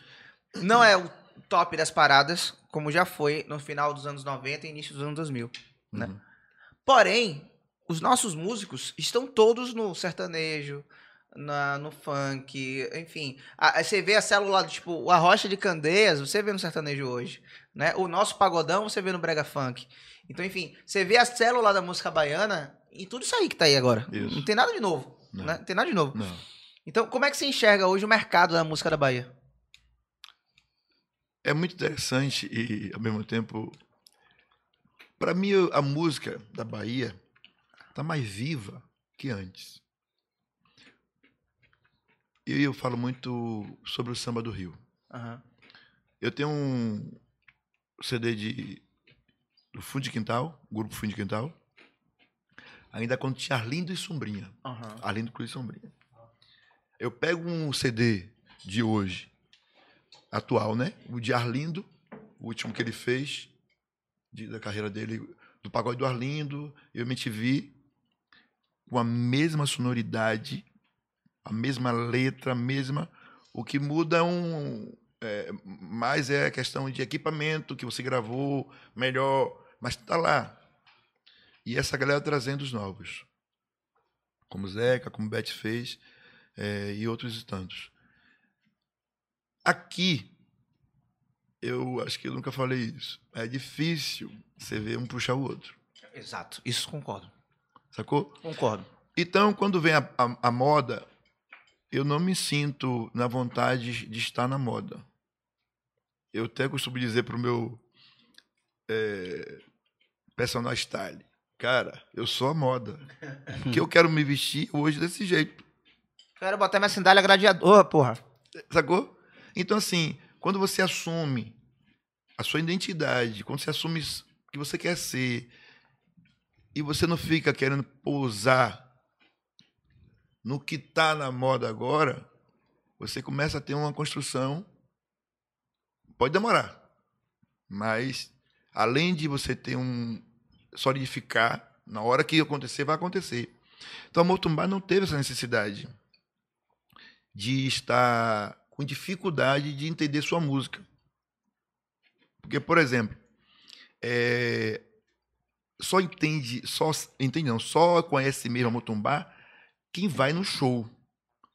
não é o top das paradas, como já foi no final dos anos 90 e início dos anos 2000. Né? Uhum. Porém, os nossos músicos estão todos no sertanejo, na, no funk, enfim. A- a- você vê a célula, tipo, a Rocha de Candeias, você vê no sertanejo hoje. Né? O nosso pagodão você vê no brega funk. Então, enfim, você vê a célula da música baiana e tudo isso aí que tá aí agora. Isso. Não tem nada de novo. Não. Né? Não tem nada de novo. Não. Então, como é que você enxerga hoje o mercado da música da Bahia? É muito interessante e, ao mesmo tempo, para mim, a música da Bahia está mais viva que antes. E eu falo muito sobre o samba do Rio. Aham. Eu tenho um CD de, do Fundo de Quintal, Grupo Fundo de Quintal, ainda quando tinha Arlindo e Sombrinha. Aham. Arlindo Cruz e Sombrinha. Eu pego um CD de hoje, atual, né? O de Arlindo, o último que ele fez, de- da carreira dele, do pagode do Arlindo, eu me tive com a mesma sonoridade, a mesma letra, a mesma. O que muda um. é, mais é a questão de equipamento que você gravou melhor, mas tá lá. E essa galera trazendo os novos. Como Zeca, como Beth fez, é, e outros tantos. Aqui, eu acho que eu nunca falei isso. É difícil você ver um puxar o outro. Exato. Isso concordo. Sacou? Concordo. Então, quando vem a, a- a moda, eu não me sinto na vontade de estar na moda. Eu até costumo dizer pro meu é, personal style, cara, eu sou a moda. que eu quero me vestir hoje desse jeito. Quero botar minha sandália gladiador, porra. Sacou? Então, assim, quando você assume a sua identidade, quando você assume o que você quer ser, e você não fica querendo pousar no que está na moda agora, você começa a ter uma construção. Pode demorar, mas além de você ter um solidificar, na hora que acontecer, vai acontecer. Então, a Motumbá não teve essa necessidade de estar com dificuldade de entender sua música. Porque, por exemplo, é, só entende, só entende não, só conhece mesmo a Motumbá quem vai no show.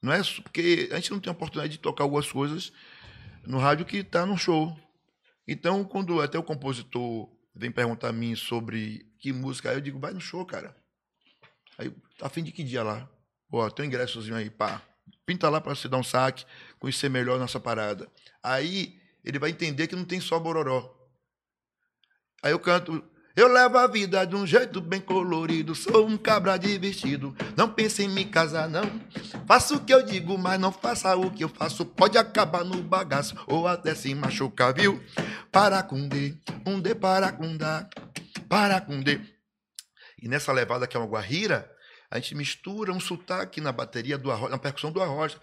Não é porque a gente não tem a oportunidade de tocar algumas coisas no rádio que está no show. Então, quando até o compositor vem perguntar a mim sobre que música, aí eu digo, vai no show, cara. Aí, tá a fim de que dia lá? Pô, tem um ingressozinho aí, pá. Pinta lá para você dar um saque. conhecer melhor a nossa parada. Aí ele vai entender que não tem só bororó. Aí eu canto. Eu levo a vida de um jeito bem colorido, sou um cabra de vestido. Não pense em me casar, não. Faço o que eu digo, mas não faça o que eu faço. Pode acabar no bagaço ou até se machucar, viu? Para com D, um D para com dá, para com D. E nessa levada que é uma guarrira, a gente mistura um sotaque na bateria do arroz, na percussão do arroz.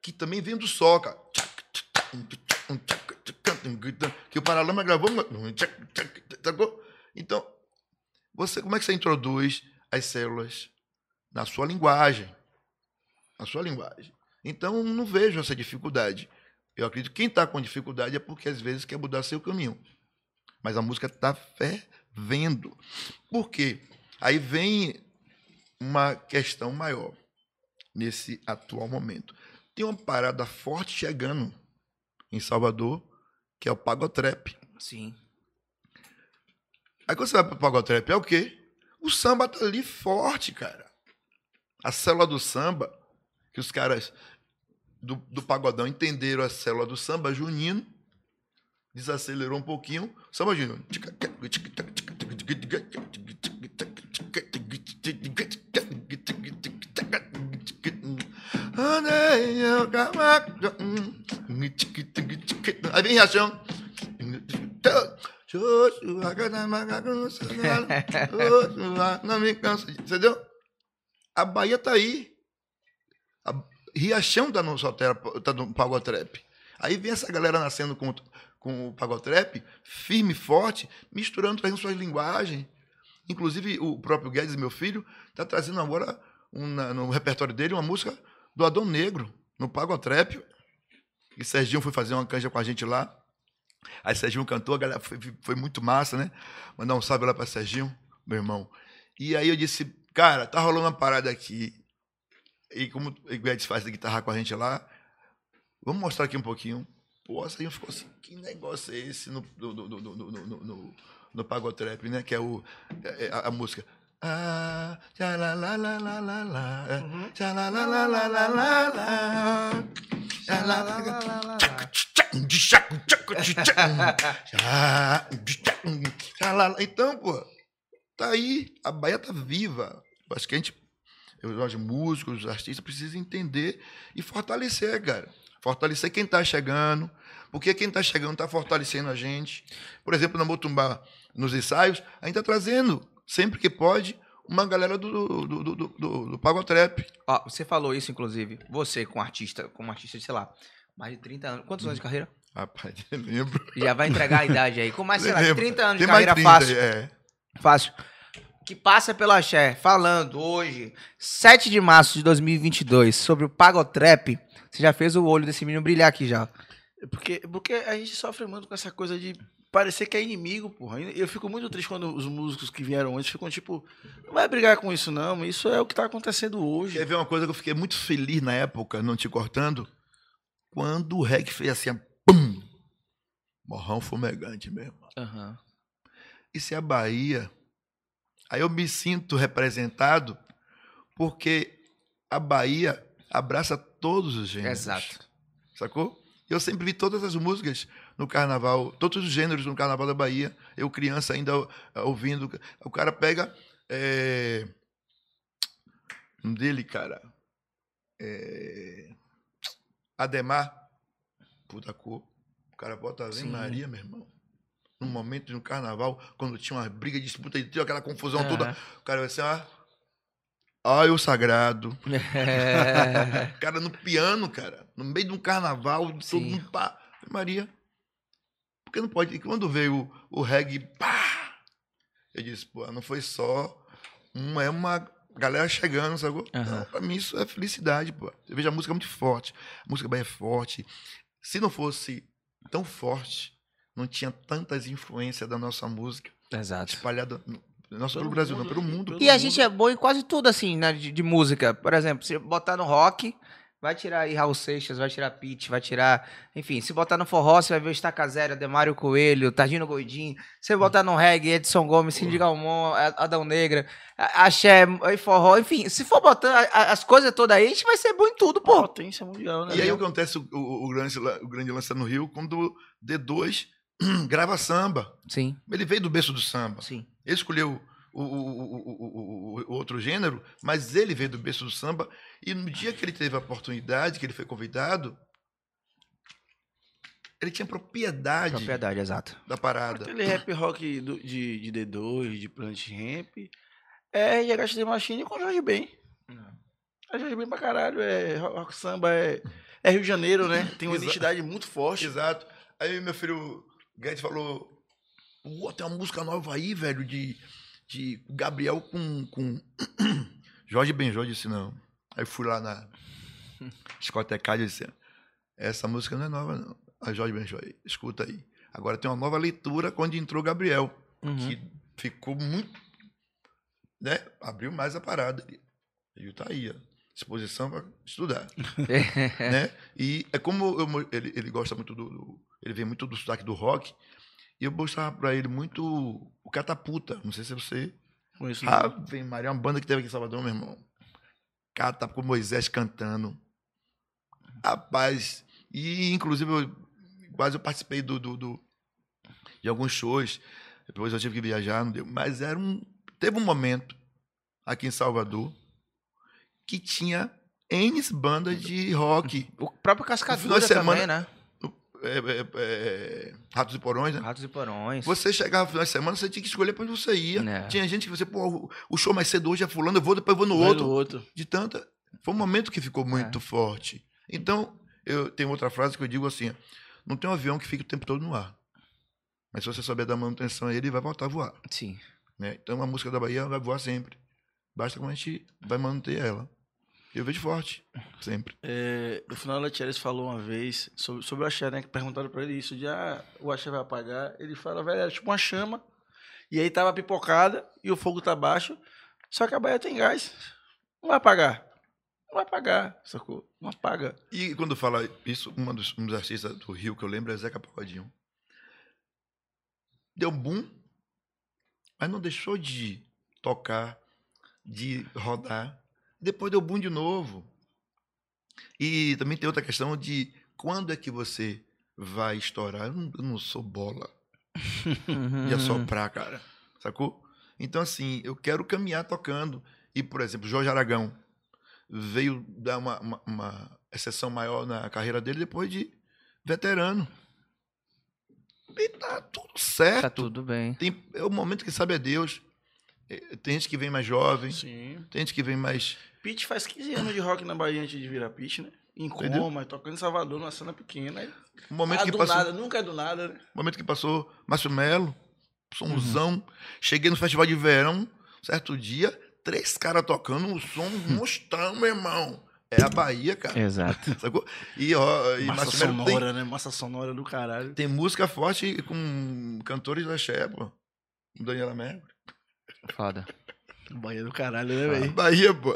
Que também vem do soca. Que o Paralama gravou. Então, você, como é que você introduz as células na sua linguagem? Na sua linguagem. Então, não vejo essa dificuldade. Eu acredito que quem está com dificuldade é porque às vezes quer mudar seu caminho. Mas a música está fervendo. Por quê? Aí vem uma questão maior nesse atual momento. Tem uma parada forte chegando em Salvador, que é o Pagotrap. Sim. Aí quando você vai pro Pagotrap, é o quê? O samba tá ali forte, cara. A célula do samba, que os caras do, do pagodão entenderam a célula do samba junino, desacelerou um pouquinho, samba junino. Aí vem reação. Não me canso. Entendeu? A Bahia tá aí. A Riachão tá no Sotera, tá no Pagotrap. Aí vem essa galera nascendo com, com o Pagotrap, firme, forte, misturando, trazendo suas linguagens. Inclusive, o próprio Guedes, meu filho, está trazendo agora um, no repertório dele uma música do Adão Negro, no Pagotrap. E Serginho foi fazer uma canja com a gente lá. Aí Serginho cantou, a galera foi, foi muito massa, né? Mandar um salve lá para Serginho, meu irmão. E aí eu disse, cara, tá rolando uma parada aqui. E como o Guedes faz de guitarra com a gente lá, vamos mostrar aqui um pouquinho. Pô, Serginho ficou assim, que negócio é esse no, no, no, no, no, no, no, no Pagotrap, né? Que é o, é, a, a música. Ah, tcha la *laughs* Então, pô, tá aí, a Bahia tá viva. Acho que a gente, os músicos, os artistas, precisam entender e fortalecer, cara. Fortalecer quem tá chegando, porque quem tá chegando tá fortalecendo a gente. Por exemplo, na Motumbá, nos ensaios, a gente tá trazendo, sempre que pode, uma galera do, do, do, do, do, Pagotrap. Ó, você falou isso, inclusive, você com artista, como artista de, sei lá, mais de 30 anos. Quantos anos de carreira? *laughs* Rapaz, eu lembro. Já vai entregar a idade aí. Com mais, sei lá, Lembro. 30 anos de Tem mais carreira 30, fácil. É. Fácil. Que passa pela Axé, falando hoje, 7 de março de 2022, sobre o Pagotrap. Você já fez o olho desse menino brilhar aqui já. Porque, porque a gente sofre muito com essa coisa de parecer que é inimigo, porra. Eu fico muito triste quando os músicos que vieram antes ficam tipo, não vai brigar com isso não, isso é o que tá acontecendo hoje. Quer ver uma coisa que eu fiquei muito feliz na época, não te cortando? Quando o reggae fez assim, pum! Morrão fumegante mesmo. Aham. Isso é a Bahia. Aí eu me sinto representado porque a Bahia abraça todos os gêneros. Exato. Sacou? Eu sempre vi todas as músicas no carnaval, todos os gêneros no carnaval da Bahia. Eu, criança, ainda ah, ouvindo. O cara pega. É... Um dele, cara. É... Ademar. Puta cor. O cara bota Sim. Maria, meu irmão. Num momento de um carnaval, quando tinha uma briga, disputa, e tinha aquela confusão Aham. toda. O cara vai assim, ah. Ai, o sagrado. *laughs* É. Cara, no piano, cara. No meio de um carnaval, todo mundo pá. Maria. Porque não pode. E quando veio o, o reggae, pá! Eu disse, pô, não foi só. Uma, é uma galera chegando, sacou? Aham. Então, pra mim isso é felicidade, pô. Eu vejo a música muito forte. A música bem é forte. Se não fosse tão forte, não tinha tantas influências da nossa música Exato. espalhada. no- Não só Pelo pelo Brasil, não, mundo, pelo filho, mundo. pelo E a mundo. gente é bom em quase tudo, assim, né, de, de música. Por exemplo, se botar no rock, Vai tirar aí Raul Seixas, vai tirar Pete, vai tirar. Enfim, se botar no forró, você vai ver o Estaca Zero, Demário Coelho, Tagino Goidinho. Se botar no reggae, Edson Gomes, Cindy Galmon, A- Adão Negra, A- Axé, forró. Enfim, se for botar a- a- as coisas todas aí, a gente vai ser bom em tudo, pô. Potência mundial, né? E aí o que acontece, o, o- o grande, o grande lance no Rio, quando o D2 *clears throat* grava samba. Sim, Ele veio do berço do samba. sim. Ele escolheu o, o- o- o- o- o outro gênero, mas ele veio do berço do samba. E no dia que ele teve a oportunidade, que ele foi convidado, ele tinha propriedade, Propriedade, exato. da parada. Aquele rap rock do- de, de D2, de Planet Ramp, é RHD Machine com Jorge Ben. É Jorge Ben pra caralho, é rock samba, é, é Rio de Janeiro, né? Tem uma identidade muito forte. Exato. Aí meu filho Guedes falou: Pô, tem uma música nova aí, velho, de, de Gabriel com, com *clears throat* Jorge Benjó. Disse: Não. Aí fui lá na *laughs* discotecagem e disse: Essa música não é nova, não. A Jorge Benjó, escuta aí. Agora tem uma nova leitura quando entrou Gabriel, Uhum. que ficou muito. Né? Abriu mais a parada. Ele tá aí, ó. Disposição para estudar *laughs* né? E é como eu ele, ele gosta muito do, do- Ele vem muito do sotaque do rock. E eu mostrava pra ele muito o Catapulta. Não sei se você. Conheço vem Maria, uma banda que teve aqui em Salvador, meu irmão. Catapulta com Moisés cantando. Rapaz. E inclusive eu, quase eu participei do, do, do- de alguns shows. Depois eu tive que viajar, não deu. Mas era um. Teve um momento aqui em Salvador que tinha N bandas de rock. O próprio Cascadura semana- também, né? É, é, é, Ratos e Porões, né? Ratos e Porões. Você chegava no final de semana, você tinha que escolher pra onde você ia. É. Tinha gente que você, pô, o- show mais cedo hoje é fulano, eu vou, depois eu vou no outro. outro. De tanta. Foi um momento que ficou muito É. forte. Então, eu tenho outra frase que eu digo assim: não tem um avião que fique o tempo todo no ar. Mas se você souber dar manutenção a ele, ele vai voltar a voar. Sim. Né? Então, a música da Bahia vai voar sempre. Basta como a gente vai manter ela. Eu vejo forte, sempre. É, no final, o Letieres falou uma vez sobre, sobre o axé, né? Que perguntaram pra ele isso, de ah, o axé vai apagar. Ele fala, velho, era tipo uma chama. E aí tava pipocada e o fogo tá baixo. Só que a Bahia tem gás. Não vai apagar. Não vai apagar, sacou? Não apaga. E quando fala isso, uma dos, um dos artistas do Rio que eu lembro é Zeca Pagodinho. Deu boom, mas não deixou de tocar, de rodar. Depois deu boom de novo. E também tem outra questão de quando é que você vai estourar. Eu não, eu não sou bola *laughs* de assoprar, cara. Sacou? Então, assim, eu quero caminhar tocando. E, por exemplo, Jorge Aragão veio dar uma, uma, uma exceção maior na carreira dele depois de veterano. E tá tudo certo. Tá tudo bem. Tem, é o momento que sabe é Deus. É, Tem gente que vem mais jovem, Sim. tem gente que vem mais. Pete faz 15 anos de rock na Bahia antes de virar Pete, né? Em Entendeu? coma, tocando em Salvador, numa cena pequena. Aí, O momento ah, que do passou. nada, nunca é do nada, né? O momento que passou Márcio Melo, somzão. Cheguei no festival de verão, certo dia, três caras tocando um som *laughs* monstrão, meu irmão. É a Bahia, cara. Exato. *laughs* Sacou? E, ó, e Massa Márcio Melo tem, sonora, né? Massa sonora do caralho. tem música forte com cantores da Xé, pô. Daniela Mercury. Foda. Bahia do caralho, né, velho? Bahia, pô.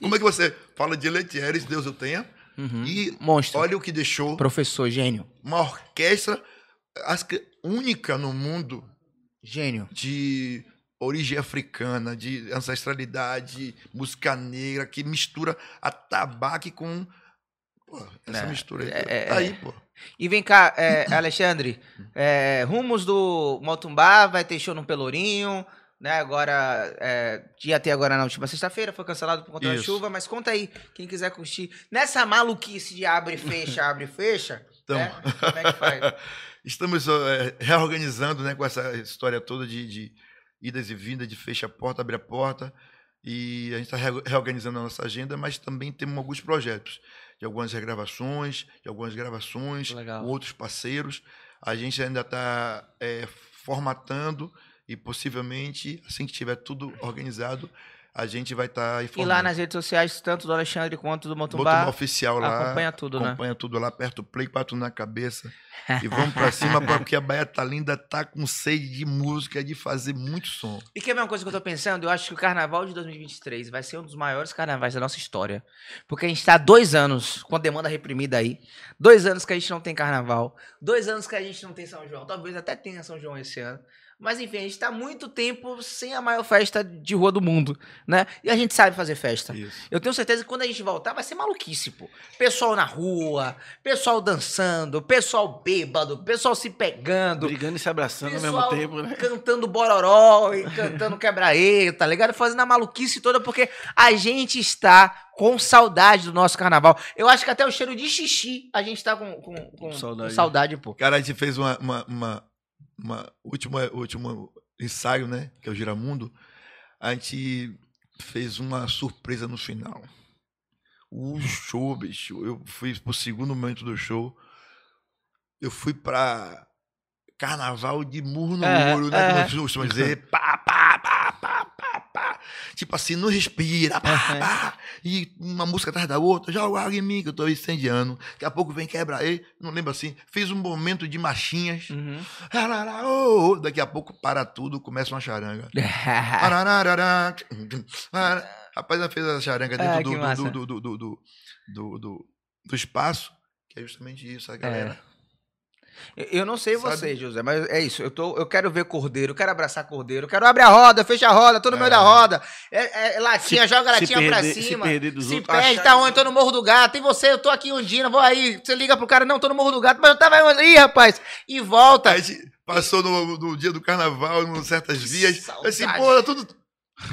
Como é que você fala de Letieres, Deus eu tenha, Uhum. e Monstro. olha o que deixou Professor, gênio. uma orquestra acho que única no mundo Gênio. de origem africana, de ancestralidade, música negra, que mistura atabaque com. Pô, essa É, mistura aí. é, tá é. aí, pô. E vem cá, é, Alexandre, é, rumos do Motumbá, vai ter show no Pelourinho, né? Agora, é, ia ter agora na última sexta-feira, foi cancelado por conta da Isso. chuva, mas conta aí, quem quiser curtir. Nessa maluquice de abre e fecha, abre e fecha, Então. né? Como é que faz? *laughs* Estamos é, reorganizando né, com essa história toda de, de idas e vindas, de fecha a porta, abre a porta. E a gente está reorganizando a nossa agenda, mas também temos alguns projetos de algumas regravações, de algumas gravações Legal. com outros parceiros. A gente ainda está formatando e possivelmente, assim que tiver tudo organizado, a gente vai estar E informando. lá nas redes sociais, tanto do Alexandre quanto do Motumba Motumbá, oficial lá. acompanha tudo, né? Acompanha tudo lá, aperta o play, bate na cabeça. *laughs* E vamos pra cima, porque a Bahia tá linda, tá com sede de música, de fazer muito som. E que é a mesma coisa que eu tô pensando, eu acho que o carnaval de 2023 vai ser um dos maiores carnavais da nossa história. Porque a gente tá há dois anos com a demanda reprimida aí. Dois anos que a gente não tem carnaval. Dois anos que a gente não tem São João. Talvez até tenha São João esse ano. Mas enfim, a gente tá há muito tempo sem a maior festa de rua do mundo, né? E a gente sabe fazer festa. Isso. Eu tenho certeza que quando a gente voltar vai ser maluquice, pô. Pessoal na rua, pessoal dançando, pessoal bêbado, pessoal se pegando, Brigando e se abraçando ao mesmo tempo, né? cantando bororó e *laughs* cantando quebra-e, tá ligado? Fazendo a maluquice toda, porque a gente está com saudade do nosso carnaval. Eu acho que até o cheiro de xixi a gente tá com, com, com- Saudade. com saudade, pô. Cara, a gente fez uma, uma, uma, uma última, último ensaio, né? Que é o Giramundo. A gente fez uma surpresa no final. O show, bicho. Eu fui pro segundo momento do show. Eu fui pra carnaval de murro no É, muro, né? é. Como costuma dizer. Pá. Tipo assim, não respira. Pá, Uhum. pá. E uma música atrás da outra. Joga água em mim, que eu tô incendiando. Daqui a pouco vem quebra aí. Não lembro assim. Fiz um momento de marchinhas. Uhum. Daqui a pouco para tudo, começa uma charanga. *laughs* Rapaz, ela fez a charanga Ah, dentro que do, do, do, do, do, do, do, do- espaço, que é justamente isso, a galera. Eu- Eu não sei Sabe? você, José, mas é isso. Eu, tô, eu quero ver cordeiro, eu quero abraçar cordeiro, eu quero abrir a roda, fecha a roda, tô no meio É. da roda. É, é latinha, joga a Se latinha pra perder- se cima. perder dos Se outros, perde, tá onde? Tô no Morro do Gato. Tem você, eu tô aqui em Ondina, vou aí. Você liga pro cara, não, tô no Morro do Gato, mas eu tava? Ih, rapaz. E volta. Passou no, no dia do carnaval, em certas vias. Saudade. Assim, pô, tudo,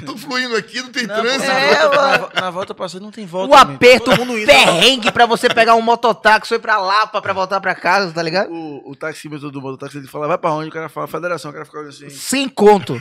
tudo fluindo aqui, não tem Não, trânsito. na, É, volta, na na volta passando não tem volta. O amigo. aperto Todo mundo indo. perrengue pra você pegar um mototáxi, foi pra Lapa pra voltar pra casa, tá ligado? O, o taxímetro do mototáxi, ele fala, vai pra onde? O cara fala, federação, o cara fica assim. Sem conto.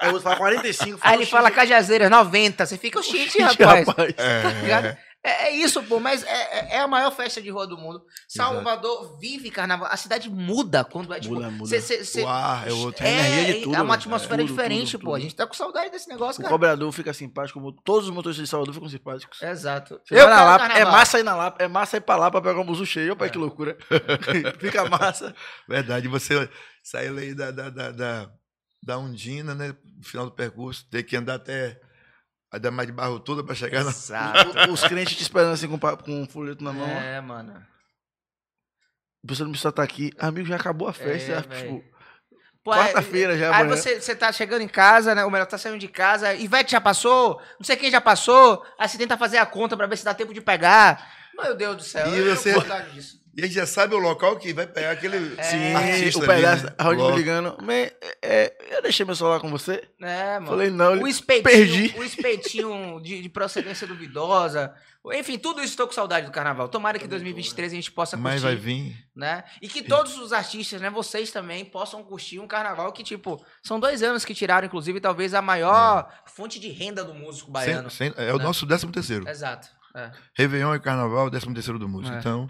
Aí o outro fala 45. Aí ele "Oxi, fala Cajazeiras, 90. Você fica, oxente, gente, rapaz. É, ligado? É, é isso, pô, mas é, é- é a maior festa de rua do mundo. Salvador vive carnaval. A cidade muda quando é tipo. Muda, muda. cê- cê- cê- o ar é outro. energia de é, tudo, é uma atmosfera É, tudo, diferente, tudo, pô. A gente tá com saudade desse negócio, O cara. cobrador fica simpático, como todos os motoristas de Salvador ficam simpáticos. Exato. Você vai na Lapa, é massa ir na Lapa, é massa ir pra lá pra pegar um buzu cheio. Opa, que loucura. *laughs* Fica massa. Verdade, você saiu aí da, da, da, da, da Undina, né? No final do percurso, ter que andar até a da mais de barro toda pra chegar na. Exato. *laughs* Os crentes te esperando assim com, com um folheto na mão. É, mano. A pessoa não precisa estar aqui. Amigo, já acabou a festa. É, já, velho. tipo, Pô, Quarta-feira já, Aí amanhã. você, você tá chegando em casa, né? Ou melhor, tá saindo de casa. Ivete já passou, não sei quem já passou. Aí você tenta fazer a conta pra ver se dá tempo de pegar. Meu Deus do céu. E eu você- disso. E a gente já sabe o local que vai pegar aquele Sim, artista o ali, pedaço, né? a Raul me ligando. "Man, é, eu deixei meu celular com você? É, mano. Falei, não, o ele espetinho, perdi. o espetinho de, de procedência duvidosa. Enfim, tudo isso estou com saudade do carnaval. Tomara que 2023 a gente possa curtir, Mas vai vir. né? E que todos os artistas, né, vocês também possam curtir um carnaval que tipo, são dois anos que tiraram inclusive talvez a maior fonte de renda do músico baiano. Sem- sem- é o né? nosso décimo terceiro. Exato. É. Réveillon e Carnaval, décimo terceiro do músico. É. Então,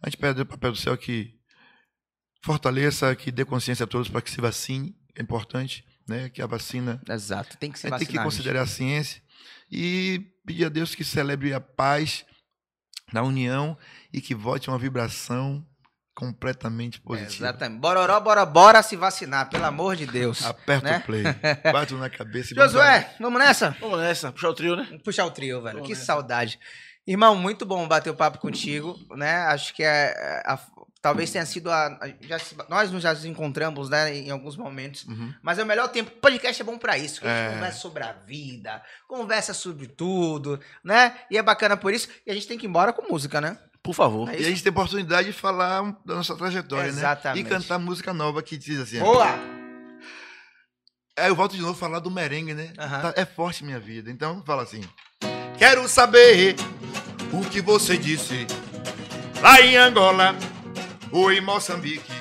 a gente pede o papel do céu que fortaleça, que dê consciência a todos para que se vacine. É importante, né? Que a vacina Exato. Tem que se a gente tem que vacinar. considerar a ciência e pedir a Deus que celebre a paz na união e que volte uma vibração completamente gente. É, positiva. exatamente. Bororó, bora, bora se vacinar, pelo amor de Deus. Aperta Né? o play, *laughs* bate na cabeça e vamos Josué, vamos nessa? Vamos nessa, puxar o trio, né? Vamos puxar o trio, velho. Vamos que nessa. saudade. Irmão, muito bom bater o papo contigo, né? Acho que é, é, a- talvez tenha sido a, a- já nós nos já nos encontramos, né, em alguns momentos. Uhum. Mas é o melhor tempo. Podcast é bom pra isso. Que a gente É. conversa sobre a vida, conversa sobre tudo, né? E é bacana por isso. E a gente tem que ir embora com música, né? Por favor. É E a gente tem a oportunidade de falar da nossa trajetória, Exatamente. né? E cantar música nova que diz assim. Boa! É, eu volto de novo a falar do merengue, né? Tá- é forte minha vida. Então, fala assim. Quero saber o que você disse lá em Angola ou em Moçambique.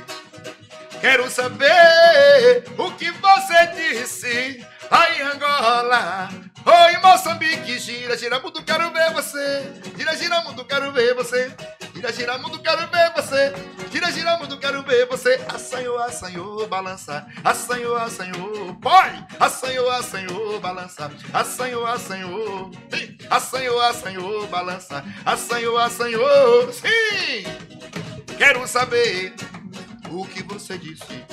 Quero saber o que você disse lá em Angola em Moçambique. Gira, gira mundo, quero ver você. Gira, gira mundo, quero ver você. Gira, Gira, mundo, quero ver você. Gira, gira, mundo, quero ver você. Assanhou, assanhou, balança. Assanhou, assanhou, põe. Assanhou, assanhou, balança. Assanhou, assanhou. Assanhou, assanhou, balança. Assanhou, assanhou. Sim. Quero saber o que você disse.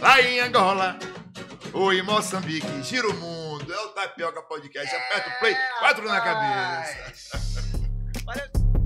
Lá em Angola. Em Moçambique. Gira o mundo. É o Tapioca Podcast. Aperta o play. Quatro na cabeça. Valeu. *laughs*